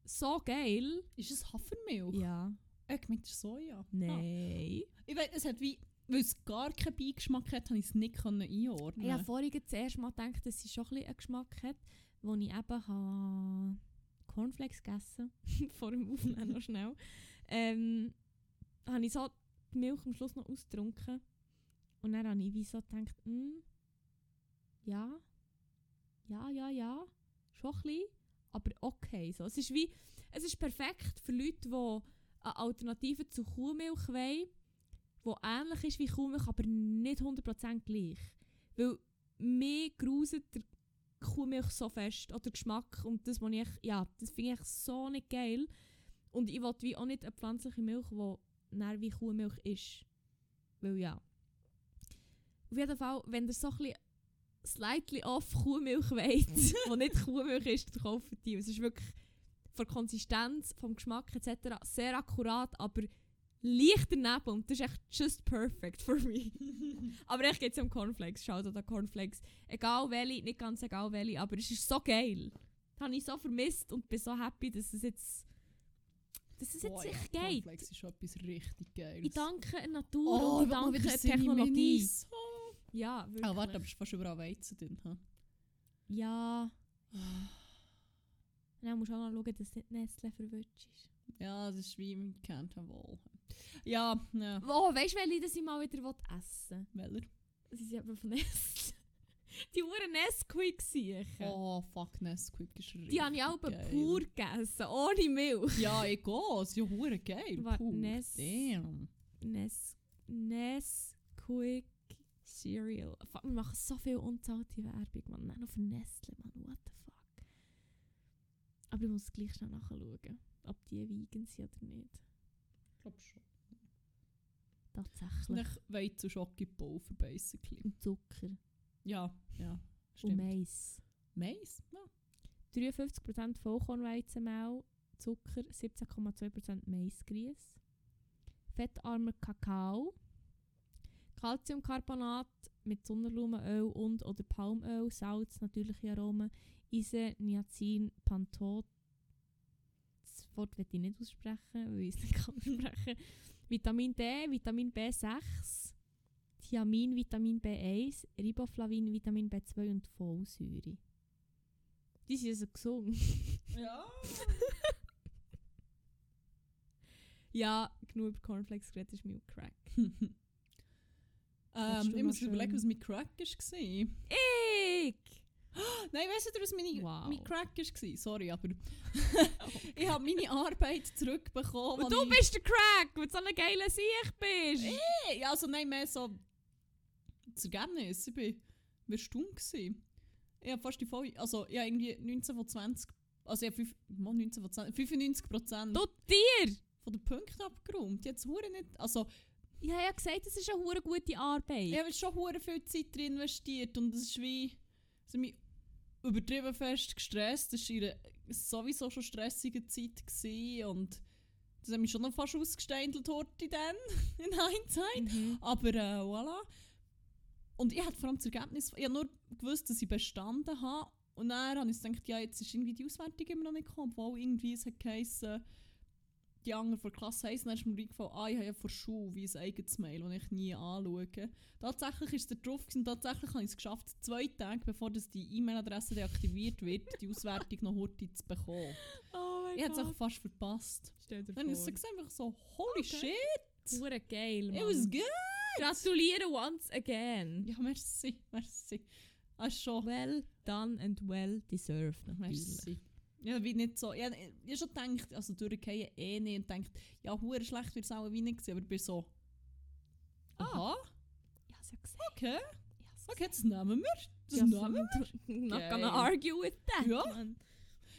so geil. Ist es Hafermilch? Ja. Ich meinte Soja. Ah. Nein. Ich weiß, es hat wie, weil es gar keinen Beigeschmack hat, habe ich es nicht einordnen. Ich habe vorhin zuerst mal gedacht, dass sie schon ein einen Geschmack hat, wo ich eben ha Cornflakes gegessen *laughs* vor dem Aufnehmen noch schnell. Ähm, habe ich so die Milch am Schluss noch ausgetrunken. Und dann habe ich wie so gedacht, hm, ja, ja, ja, ja, schon ein bisschen, aber okay. So. Es ist wie, es ist perfekt für Leute, die eine Alternative zu Kuhmilch wollen, die ähnlich ist wie Kuhmilch, aber nicht 100% gleich. Weil mir gruset der Kuhmilch so fest, oder der Geschmack, und das, ja, das finde ich so nicht geil. Und ich will wie auch nicht eine pflanzliche Milch, die näher wie Kuhmilch ist. Weil ja. Auf jeden Fall, wenn ihr so ein bisschen slightly off Kuhmilch wollt, *laughs* die nicht Kuhmilch ist, dann kauft die. Es ist wirklich von der Konsistenz, vom Geschmack etc. sehr akkurat, aber leicht daneben und das ist echt just perfect for me. *laughs* aber echt geht es um Cornflakes. Schaut an Cornflakes. Egal welche, nicht ganz egal welche, aber es ist so geil. Das habe ich so vermisst und bin so happy, dass es jetzt, dass es jetzt echt ja, geht. Cornflakes ist schon etwas richtig Geiles. Ich danke der Natur oh, und danke der Technologie. Minis. Oh. Ja, wirklich. Ah, warte, aber es ist fast überall Weizen drin. ha? Ja. Und dann musst du auch noch schauen, dass nicht Nestle verwünscht ist. Ja, das ist wie im Canterwall. Ja, ja. Oh, weißt du, welche das ich mal wieder will essen Welcher? will? Sie sind aber von Nestle. Die Uhren Nesquik siechen. Oh, fuck, Nesquik ist richtig Die habe ich auch pur gegessen, ohne Milch. Ja, ich gehe. Sie sind hure geil. Warte. Nes- Damn. Nes Nesquik Cereal. Fuck, wir machen so viel unzahlte Werbung, man. Nein, für Nestle, man. What the fuck. Aber ich muss gleich schnell nachschauen, ob die vegan sind oder nicht. Ich glaube schon. Tatsächlich. Nicht Weizen Schokipulver, basically. Und Zucker. Ja, ja. Und Stimmt. Mais. Mais? Ja. 53% Vollkornweizenmehl, Zucker, 17,2% Maisgrieß, fettarmer Kakao, Calciumcarbonat mit Sonnenblumenöl und oder Palmöl, Salz, natürliche Aromen, Eisen, Niacin, Pantot. Das Wort will ich nicht aussprechen, weil ich es nicht *laughs* kann aussprechen Vitamin D, Vitamin B6, Thiamin, Vitamin B1, Riboflavin, Vitamin B2 und Folsäure. Die sind also gesund. Ja. *laughs* Ja, genug über Cornflakes geredet, ist Milk Crack. *laughs* ähm, ich muss überlegen, was mein Crack war. Ich! *gasps* Nein, weißt du, was meine, Wow. mein Crack war? Sorry, aber *laughs* ich habe meine Arbeit zurückbekommen. Und du ich- bist der Crack, weil du so ein geiler Sieg bist! Ja, also nein, mehr so das Ergebnis. Ich war erstaunt. gewesen. Ich habe fast die voll, also ich habe irgendwie 19 von 20, also ich habe fünf- mal 19 von 20, 95 Prozent Du Tier! von den Punkten abgeräumt. Jetzt hure nicht, also Ich habe ja gesagt, das ist eine hure gute Arbeit. ich habe schon hure viel Zeit drin investiert und es ist wie, es hat mich übertrieben fest gestresst. Das war in einer sowieso schon stressige Zeit gewesen und das hat mich schon noch fast ausgesteindelt heute dann, *laughs* in Hindsight. Mhm. Aber äh, voilà. Und ich hatte vor allem das Ergebnis, ich habe nur gewusst, dass ich bestanden habe. Und dann habe ich gedacht, ja, jetzt ist irgendwie die Auswertung immer noch nicht gekommen, obwohl irgendwie es hat geheißen, die anderen von der Klasse heißen, dann ist mir eingefallen, ah, ich habe ja vor Schule wie ein eigenes Mail, das ich nie anschaue. Tatsächlich ist es drauf und tatsächlich habe ich es geschafft, zwei Tage bevor das die E-Mail-Adresse deaktiviert wird, die *laughs* Auswertung noch heute zu bekommen. Oh mein Ich habe es Gott. auch fast verpasst. Stell dir Dann habe ich vor. es einfach so, holy Okay. shit, Hure geil, it Mann. was good. Gratuliere once again. Ja, merci, merci. Ah, schon. Well done and well deserved, natürlich. Merci. Ja, wie nicht so. Ja, ich habe schon gedacht, also durchgehen eh nicht und denkt, ja, hure schlecht wird es auch wie nicht gewesen, aber ich bin so. Ah. Aha, Ja, sie hat gesagt. okay, Ja, okay, das nehmen wir. Das Ja, nehmen wir. Not Geil. gonna argue with that. Ja.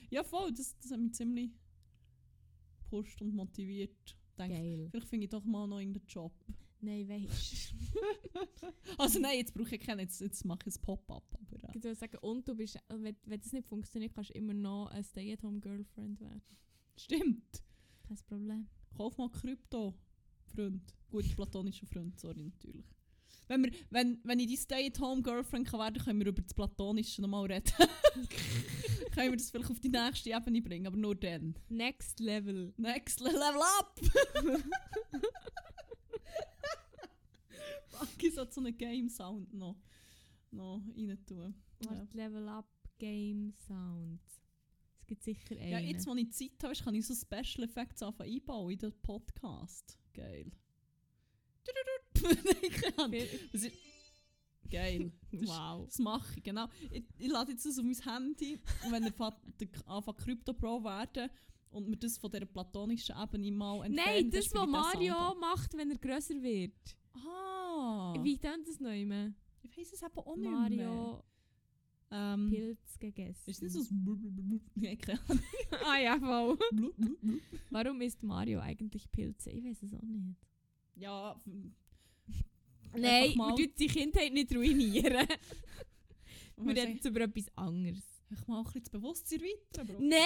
Ja, voll, das, das hat mich ziemlich gepusht und motiviert. Denkt, Geil. vielleicht finde ich doch mal noch irgendeinen Job. Nein, weißt *laughs* Also nein, jetzt brauche ich keinen, jetzt, jetzt mache ich ein Pop-up. Aber äh, Ich würde sagen, und du bist, äh, wenn, wenn das nicht funktioniert, kannst du immer noch eine Stay-at-home-Girlfriend werden. stimmt. Kein Problem. Kauf mal Krypto, Freund. Gut, platonischer Freund, sorry, natürlich. Wenn, wir, wenn, wenn ich die Stay-at-home-Girlfriend kann werden können wir über das Platonische nochmal reden. *laughs* können wir das vielleicht auf die nächste Ebene bringen, aber nur dann. Next Level. Next level up! *laughs* *laughs* Ich sollte so einen Game-Sound noch, noch rein tun. Ja. Warte, Level Up Game Sound. Es gibt sicher einen. Ja, jetzt, wo ich Zeit habe, kann ich so Special Effects anfangen einbauen in den Podcast. Geil. *laughs* Das ist geil. Das ist- wow. Das mache ich, genau. Ich, ich lade jetzt das auf mein Handy und wenn er anfängt Crypto Pro werden und mir das von dieser platonischen Ebene mal entfernt, Nein, das, was Mario macht, wenn er grösser wird. Ah, Wie tönt das noch immer? ich weiß es eben auch nicht mehr. Mario Ähm, Pilz gegessen. ist das so ein *laughs* Nein, keine Ahnung. *laughs* ah ja, voll. Warum isst Mario eigentlich Pilze? Ich weiß es auch nicht. Ja, *laughs* Nein, wir tun die Kindheit nicht ruinieren. wir wir reden jetzt über etwas anderes. Ich mal ein bisschen das Bewusstsein erweitern, Bro. Nein,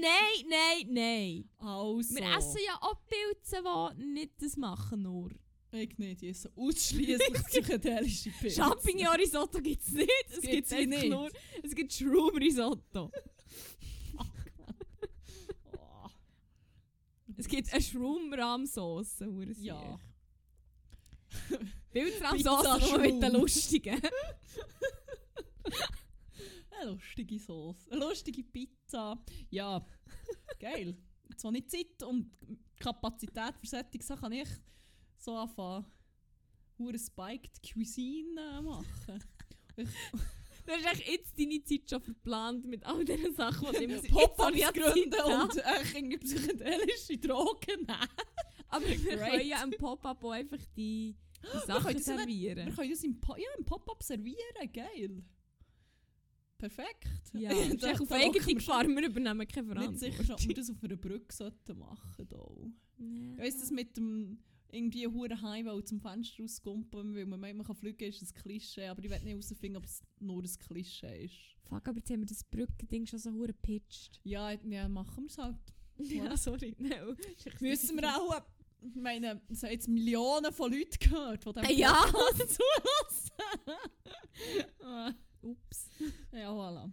nein, nein, nein. Also. Wir essen ja auch Pilze, die nicht das machen nur. Ich nicht, ich esse ausschließlich *laughs* psychedelische Pilze. Champignon-Risotto gibt es nicht. Es gibt einfach nicht. nur... Es gibt Shroom-Risotto. Oh. *laughs* Es gibt eine Shroom-Rahmsauce. Ja. *laughs* nur mit den lustigen. Eine lustige Sauce, eine lustige Pizza. Ja, geil. Jetzt, wo ich Zeit und Kapazität für solche Sachen kann ich so anfangen, hure Spiked Cuisine machen. *laughs* Du hast echt jetzt deine Zeit schon verplant mit all diesen Sachen, die immer Pop-ups Jetzt habe ich gründen Zeit, ja. und echt irgendwie psychedelische Drogen nehmen. Aber wir können ja im Pop-Up auch einfach die, die Sachen nicht- servieren. Wir können das im, Po- ja, im Pop-up servieren, geil. Perfekt. Ja, *laughs* das ist auf eigene Gefahr, wir übernehmen keine Nicht Verantwortung. sicher, ob wir das auf einer Brücke sollten machen sollten. Ja. Ich weiss, das mit dem irgendwie hure Highway zum Fenster rauskumpen, weil man meint, man kann fliegen, ist ein Klischee. Aber ich will nicht herausfinden, ob es nur ein Klischee ist. Fuck, aber jetzt haben wir das Brückending schon so hure gepitcht. Ja, ja machen wir es halt. *laughs* Ja, sorry. *laughs* No. Müssen wir auch, ich meine, es haben jetzt Millionen von Leuten gehört, die dem ja. Zulassen. Ups. *laughs* ja, voilà.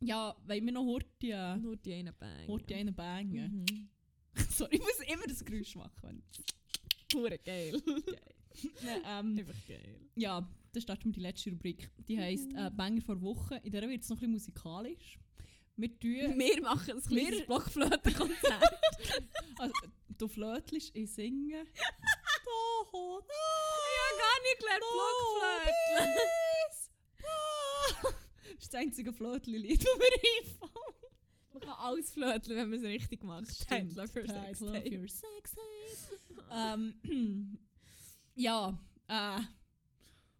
Ja, wollen wir noch Horti, äh, Nur die einen Bang. Horti einen bangen? Mhm. *laughs* Sorry, ich muss immer das Geräusch machen. Hure geil. *laughs* Nein, ähm, Einfach geil. Ja, das starten wir die letzte Rubrik. Die heisst äh, Banger vor Woche. In der wird es noch ein bisschen musikalisch. Wir tun. Wir machen ein kleines Blockflötenkonzert. Also, du flötlisch, ich singe. Da, ho, ja, gar nicht gelernt Blockflöten. Das ist das einzige Flötli-Lied, *laughs* das mir einfällt. Man kann alles flöteln, wenn man es richtig macht. Stimmt. Für Title Sex Tape. your sex ähm, *clears throat* ja, äh,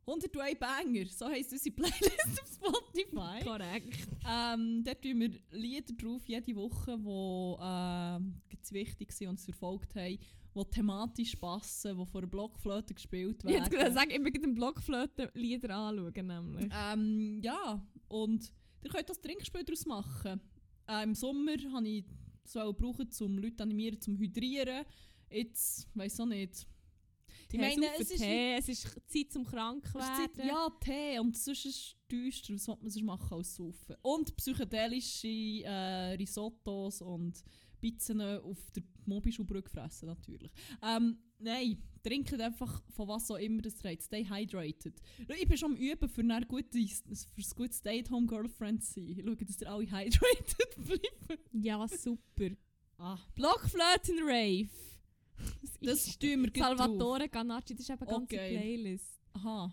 101 Banger, so heisst unsere Playlist auf Spotify. Korrekt. Ähm, dort tun wir Lieder drauf, jede Woche, die ganz wichtig sind und uns verfolgt haben, die thematisch passen, die von der Blockflöte gespielt Ich werden. gerade sagen, ich möchte den Blockflöten-Lieder anschauen. Nämlich. Ähm, ja, und ihr könnt das Trinkspiel daraus machen. Äh, Im Sommer habe ich das wollen brauchen, um Leute animieren, zum Hydrieren. Jetzt, weiß auch nicht. Ich meine, Tee, es ist Tee, es ist Zeit zum krank werden. Zeit, ja, Tee. Und sonst ist es düster. Was sollte man sonst machen als saufen? Und psychedelische äh, Risottos und Pizzen auf der Mobischulbrücke fressen, natürlich. Ähm, nein, trinkt einfach von was auch immer das trägt. Stay hydrated. Ich bin schon am Üben, für ein gutes, für ein gutes Stay-at-home-Girlfriend zu sein. Schau, dass ihr alle hydrated *laughs* bleiben. Ja, super. Ah, Blockflöten-Rave. das tun wir gleich drauf. Salvatore Ganacci, das ist eben eine ganze Okay. Playlist. Aha.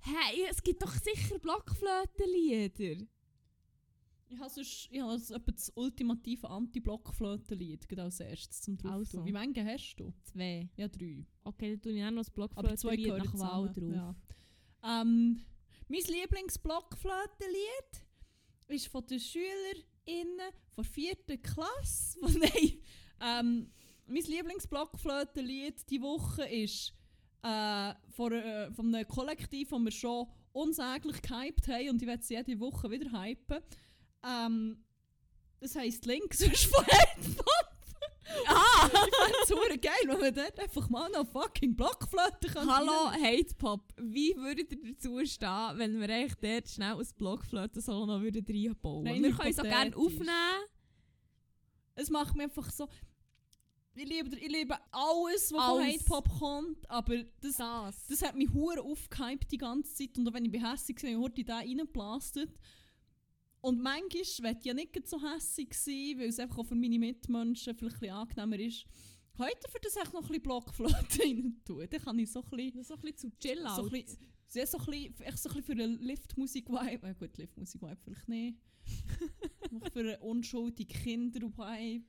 Hey, es gibt doch sicher Blockflötenlieder. Ich habe sonst, ich habe so etwa das ultimative Anti-Blockflötenlied gerade als erstes zum drauf Also. Wie viele hast du? Zwei. Ja, drei. Okay, dann tue ich auch noch das Aber zwei Blockflötenlied nach Wahl drauf. Ja. Ähm, mein Lieblingsblockflötenlied ist von den SchülerInnen von 4. Klasse. *laughs* Nein. Ähm, mein Lieblingsblockflötenlied diese Woche ist äh, von, äh, von einem Kollektiv, das wir schon unsäglich gehypt haben und ich werde es jede Woche wieder hypen. Ähm, das heisst Links *laughs* ist von. Ah! *laughs* Ich fände es super geil, wenn man dort einfach mal noch fucking Blockflöte kann Hallo, Hate Pop. Wie würdet ihr dazu stehen, wenn wir echt dort schnell ein Blockflöten-Solo noch würden reinbauen Rein Wir können es auch gerne aufnehmen. Es macht mir einfach so. Ich liebe, ich liebe alles, was von Alles. Hate Pop kommt, aber das, Das. das hat mich hure aufgehypt die ganze Zeit. Und auch wenn ich hässig war, habe ich da reingeblastet. Und manchmal ich ja nicht so hässig sein, weil es einfach auch für meine Mitmenschen vielleicht ein bisschen angenehmer ist. Heute für das noch ein bisschen Blockflöte *laughs* rein tun. Dann kann ich so ein bisschen. so ein bisschen zu chill So ein bisschen, ja, so ein bisschen, echt so ein bisschen für einen Liftmusik-Vibe. Äh, gut, Liftmusik-Vibe vielleicht nicht. *laughs* Noch für einen unschuldigen Kinder-Vibe.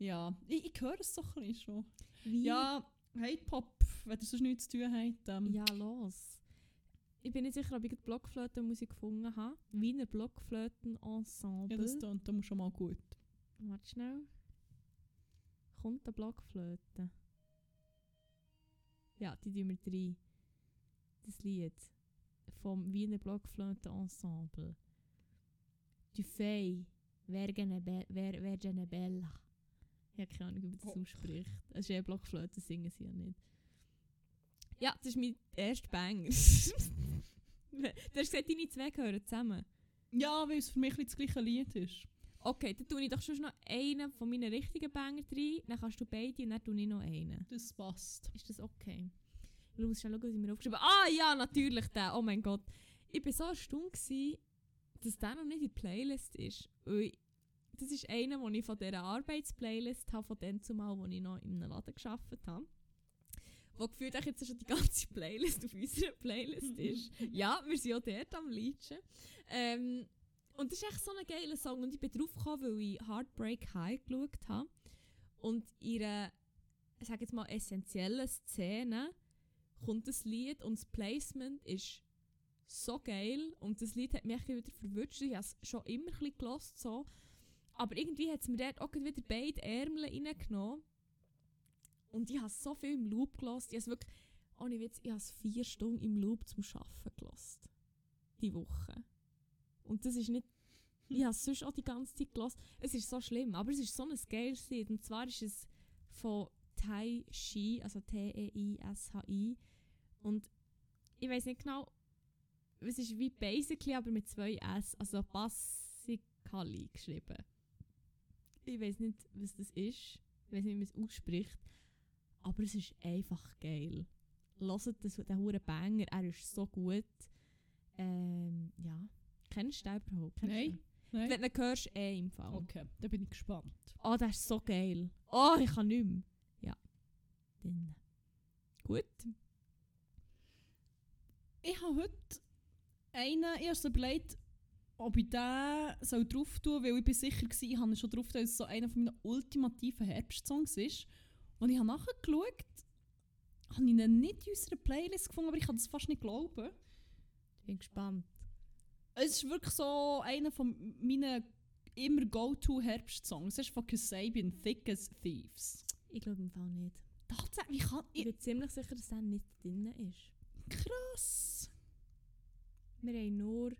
Ja, ich, ich höre es so ein bisschen schon. Wie? Ja, Hate-Pop, wenn ihr sonst nichts zu tun habt. Ähm, Ja, los. Ich bin nicht sicher, ob ich die Blockflötenmusik gefunden habe. Wiener ja, Blockflöten-Ensemble. das tönt da schon mal gut. Warte schnell. Kommt eine Blockflöte? Ja, die tun wir rein. Das Lied vom Wiener Blockflöten-Ensemble. Vergene Be- Ver- Vergine Bella. Ich habe keine Ahnung, wie man das Oh. ausspricht. Es ist ja Blockflöte, singen sie ja nicht. Ja, das ist mein erster Banger. *laughs* du hast gesagt, deine zwei gehören zusammen. Ja, weil es für mich das gleiche Lied ist. Okay, dann tue ich doch schon noch einen von meinen richtigen Banger rein. Dann kannst du beide und dann tue ich noch einen. Das passt. Ist das okay? Muss schnell schauen, was ich mir aufgeschrieben habe. Ah ja, natürlich der. Oh mein Gott. ich war so erstaunt, gewesen, dass der noch nicht in der Playlist ist. Weil das ist einer, den ich von dieser Arbeitsplaylist habe, von dem zumal, wo ich noch in einem Laden gearbeitet habe. Wo gefühlt auch jetzt schon die ganze Playlist auf unserer Playlist *laughs* ist. ja, wir sind auch dort am Leitschen. Ähm, und das ist echt so ein geiler Song. Und ich bin drauf gekommen, weil ich Heartbreak High geschaut habe. Und ich sage jetzt mal, essentiellen Szene kommt das Lied und das Placement ist so geil. Und das Lied hat mich wieder verwünscht. Ich habe es schon immer ein bisschen gelost, so. Aber irgendwie hat es mir dort auch wieder beide Ärmel reingenommen. Und ich habe so viel im Loop gelost. Ich habe es wirklich, ohne Witz, ich habe vier Stunden im Loop zum Arbeiten gelost. Die Woche. Und das ist nicht. *laughs* Ich habe es sonst auch die ganze Zeit gelost. Es ist so schlimm, aber es ist so ein geiles Lied. Und zwar ist es von Tai Shi, also T-E-I-S-H-I. Und ich weiß nicht genau, es ist wie basically, aber mit zwei S, also Basically geschrieben. Ich weiß nicht, was das ist. Ich weiß nicht, wie man es ausspricht. Aber es ist einfach geil. Hört das, den huren Banger, er ist so gut. Ähm, ja. Kennst du den überhaupt? Kennst du Nein. den? Nein. Wenn du ihn hörst, eh im Fall. Okay, da bin ich gespannt. Oh, der ist so geil. Oh, ich kann nicht mehr. Ja. Dann. Gut. Ich habe heute einen, so überlegt, ob ich den soll drauf tun soll, weil ich bin sicher war, ich habe ihn schon drauf, dass es so einer von meinen ultimativen Herbstsongs ist. Und ich habe nachgeschaut, habe ich ihn nicht in unserer Playlist gefunden, aber ich kann das fast nicht glauben. Bin gespannt. Es ist wirklich so einer von meinen immer Go-To-Herbstsongs. Es ist von Kasabian, Thick as Thieves. Ich glaube im Fall nicht. Tatsächlich, wie kann Ich ich... bin ziemlich sicher, dass der nicht drin ist. Krass. Wir haben nur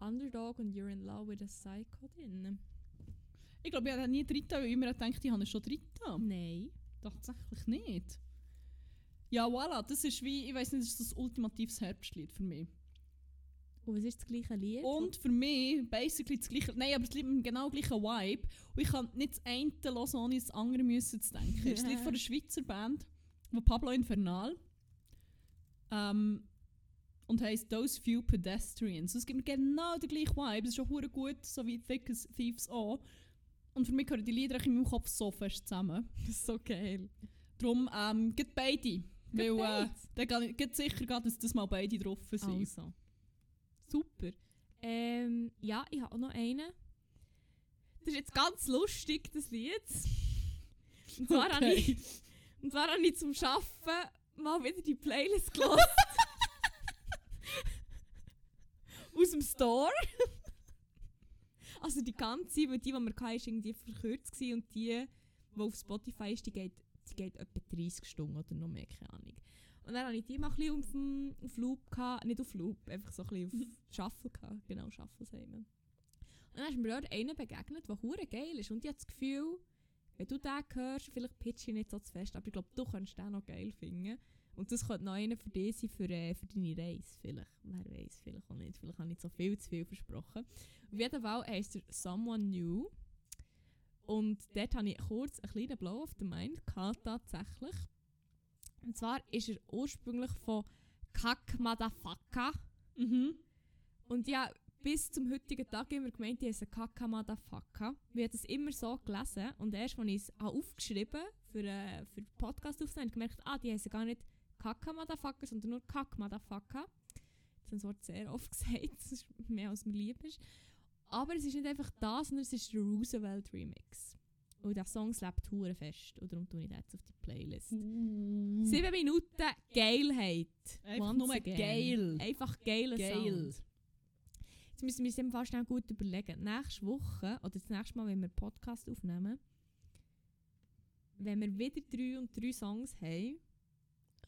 Underdog und You're in Love with a Psycho drin. Ich glaube, ich habe nie getan, weil ich immer gedacht ich habe schon getan. Nein. Tatsächlich nicht. Ja, voilà, das ist wie, ich weiß nicht, das ist das ultimatives Herbstlied für mich. Und was ist das gleiche Lied? Und für mich basically das gleiche, nein, aber es liegt mit genau gleichen Vibe. Und ich kann nicht das eine hören, ohne das andere müssen zu denken. Es ist ein Lied von einer Schweizer Band, von Pablo Infernal. Ähm, und heisst Those Few Pedestrians. Es gibt mir genau den gleichen Vibe. Es ist hure gut, so wie Thick as Thieves auch. Und für mich gehören die Lieder eigentlich in meinem Kopf so fest zusammen. *laughs* Das ist so geil. Darum ähm, geht beide. Weil äh, dann geht sicher, gehen, dass das mal beide drauf sind. Also. Super. Ähm, ja, ich habe auch noch einen. Das ist jetzt ganz lustig, das Lied. Und zwar, habe, Okay. ich, und zwar habe ich zum Arbeiten mal wieder die Playlist gehört. *laughs* Aus dem Store. Also die ganze, weil die, die wir hatten, war irgendwie verkürzt gewesen und die, die auf Spotify ist, die geht, die geht etwa 30 Stunden oder noch mehr, keine Ahnung. Und dann hatte ich die mal ein bisschen auf, dem- auf Loop, gehabt. nicht auf Loop, einfach so ein bisschen auf *laughs* Shuffle gehabt. Genau, Shuffle sagen wir. Und dann ist mir dort einer begegnet, der hure geil ist. Und ich habe das Gefühl, wenn du den hörst, vielleicht pitch ich nicht so zu fest, aber ich glaube, du könntest den noch geil finden. Und das könnte noch einer für dich sein, für, äh, für deine Reise vielleicht. Wer weiß, vielleicht auch nicht. Vielleicht habe ich nicht so viel zu viel versprochen. Auf jeden Fall heisst er «Someone New». Und dort hatte ich kurz einen kleinen Blow auf the Mind gehabt, tatsächlich. Und zwar ist er ursprünglich von «Kack Motherfucker». Mhm. Und ja, bis zum heutigen Tag immer gemeint, ich heiße Kaka Motherfucker. Wir haben das immer so gelesen und erst, als ich es habe aufgeschrieben für, äh, für Podcast aufzunehmen, habe ich gemerkt, ah, die heißen gar nicht Kaka Motherfucker, sondern nur Kack Motherfucker. Das haben das Wort sehr oft *laughs* gesagt, das ist mehr als mir lieb ist. Aber es ist nicht einfach das, sondern es ist der Roosevelt Remix. Und der Song lebt hure fest. Und darum tue ich jetzt auf die Playlist. Sieben Minuten Geilheit. Einfach Once nur again. geil. Einfach geiler Geil. Sound. Jetzt müssen wir uns eben fast schnell gut überlegen. Nächste Woche, oder das nächste Mal, wenn wir einen Podcast aufnehmen, wenn wir wieder drei und drei Songs haben,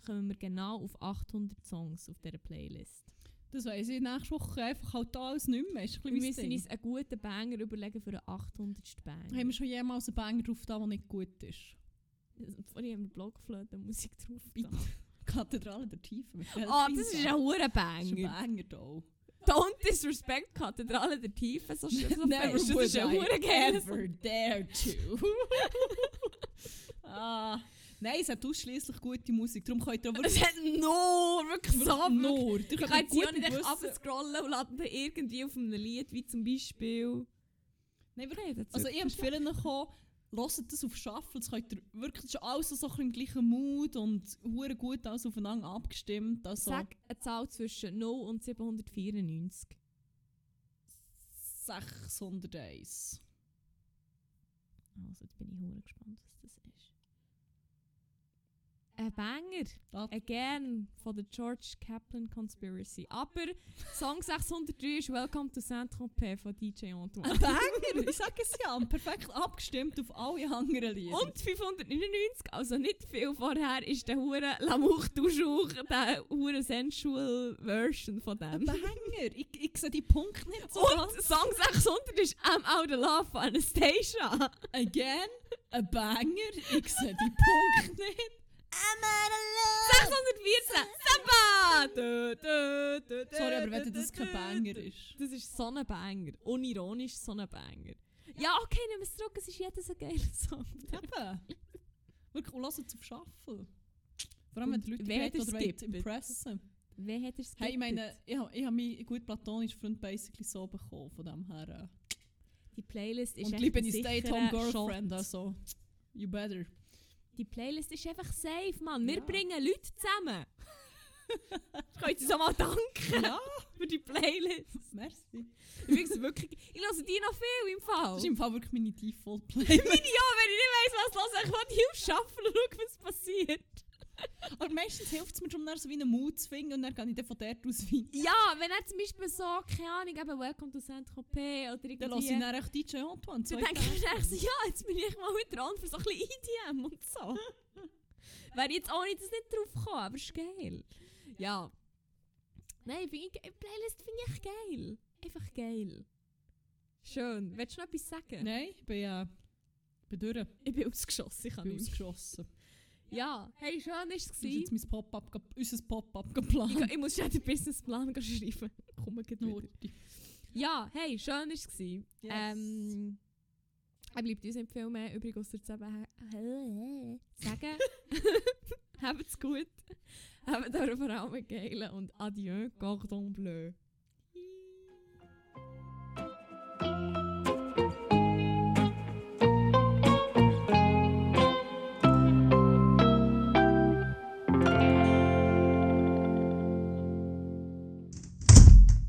kommen wir genau auf 800 Songs auf dieser Playlist. Das weiss ich nächste Woche einfach halt da alles nicht mehr. Ist ein Wir müssen Ding. uns einen guten Banger überlegen für den 800. Banger. Haben wir schon jemals einen Banger drauf da, der nicht gut ist? Vorhin haben wir Blockflöte Musik drauf. *laughs* Kathedrale der Tiefe. Ah, das ist ein hoher ein Banger. Banger da. Don't disrespect Kathedrale der Tiefe, so schön so Never fest. Das ist ein hoher ever dare to. *laughs* ah, Nein, es hat ausschließlich gute Musik. Darum könnt ihr auch Es hat nur, wirklich so. nur. Ihr Ich könnt kann jetzt gut ja nicht wissen- abscrollen und laden dann irgendwie auf einem Lied, wie zum Beispiel. Nein. Okay, das Also ich empfehle euch auch, hört das auf Shuffle. Das könnt ihr wirklich, ist alles so im gleichen Mood und hure gut alles aufeinander abgestimmt. Also Sag eine Zahl zwischen 0 und 794. 601. Also, jetzt bin ich hure gespannt, was das ist. Ein Banger. Das- Again von der George Kaplan Conspiracy. Aber Song 603 ist Welcome to Saint-Tropez von DJ Antoine. Ein Banger! Ich sage es ja, perfekt abgestimmt auf alle anderen Lieder. Und 599, also nicht viel vorher, ist der hure Lamour toujours, der hure sensual Version von Ein dem. Banger! Ich, ich sehe die Punkte nicht so Und ganz. Song 600 ist I'm Out of Love von Anastasia. Again, ein Banger. Ich sehe die Punkte nicht. I'm out of 614, Samba! Sorry, aber wenn das kein Banger ist. Das ist so ein Banger. Unironisch so ein Banger. Ja, okay, nehmen wir es zurück, es ist jedes *laughs* ein geiler Song. Eben. Wirklich, und lasst es auf. Vor allem, wenn die Leute wer hat oder impressen. Wer hat es Hey, ich meine, ich habe ich hab meinen gut platonischen Freund basically so bekommen, von dem her. Die Playlist Äh. ist Und echt liebe ein ich sicherer Stay-at-home Girlfriend, Shot. also. You better. Die Playlist ist einfach safe, Mann. Wir Ja. bringen Leute zusammen. *laughs* Könnt ihr so mal danken ja, *laughs* für die Playlist? merci. Ich es wirklich... Ich höre die noch viel im Fall. Das ist im Fall wirklich meine Default-Play. Meine *laughs* ja, wenn ich nicht weiss, was los ich will hier schaffen und schauen, was passiert. *laughs* Aber meistens hilft es mir schon, dann so wie einen Mut zu finden und dann gehe ich dann von dort aus weiter. Ja, wenn er zum Beispiel so, keine Ahnung, eben Welcome to Saint-Tropez oder irgendwie... Dann lasse ich dann echt DJ Antoine. Dann denke ich mir so, ja, jetzt bin ich mal wieder dran für so ein bisschen EDM und so. *laughs* Wäre jetzt ohne das nicht drauf gekommen, aber ist geil. Ja. Nein, find ich, Playlist finde ich geil. Einfach geil. Schön. Willst du noch etwas sagen? Nein, ich bin, äh, bin durch. Ich bin ausgeschossen, ich Ich kann bin ausgeschossen. Ja, hey, schön war es. Ist jetzt mein Pop-up, ge- unser Pop-up Ich, geplant. ich muss schnell den Businessplan schreiben. *laughs* Komm, gleich Nur wieder. Ja, hey, schön war es. Yes. Ähm, er bleibt uns nicht viel mehr übrig, außer zu sagen, *laughs* *laughs* habt's gut, habt eure vor allem geil und adieu, Cordon Bleu.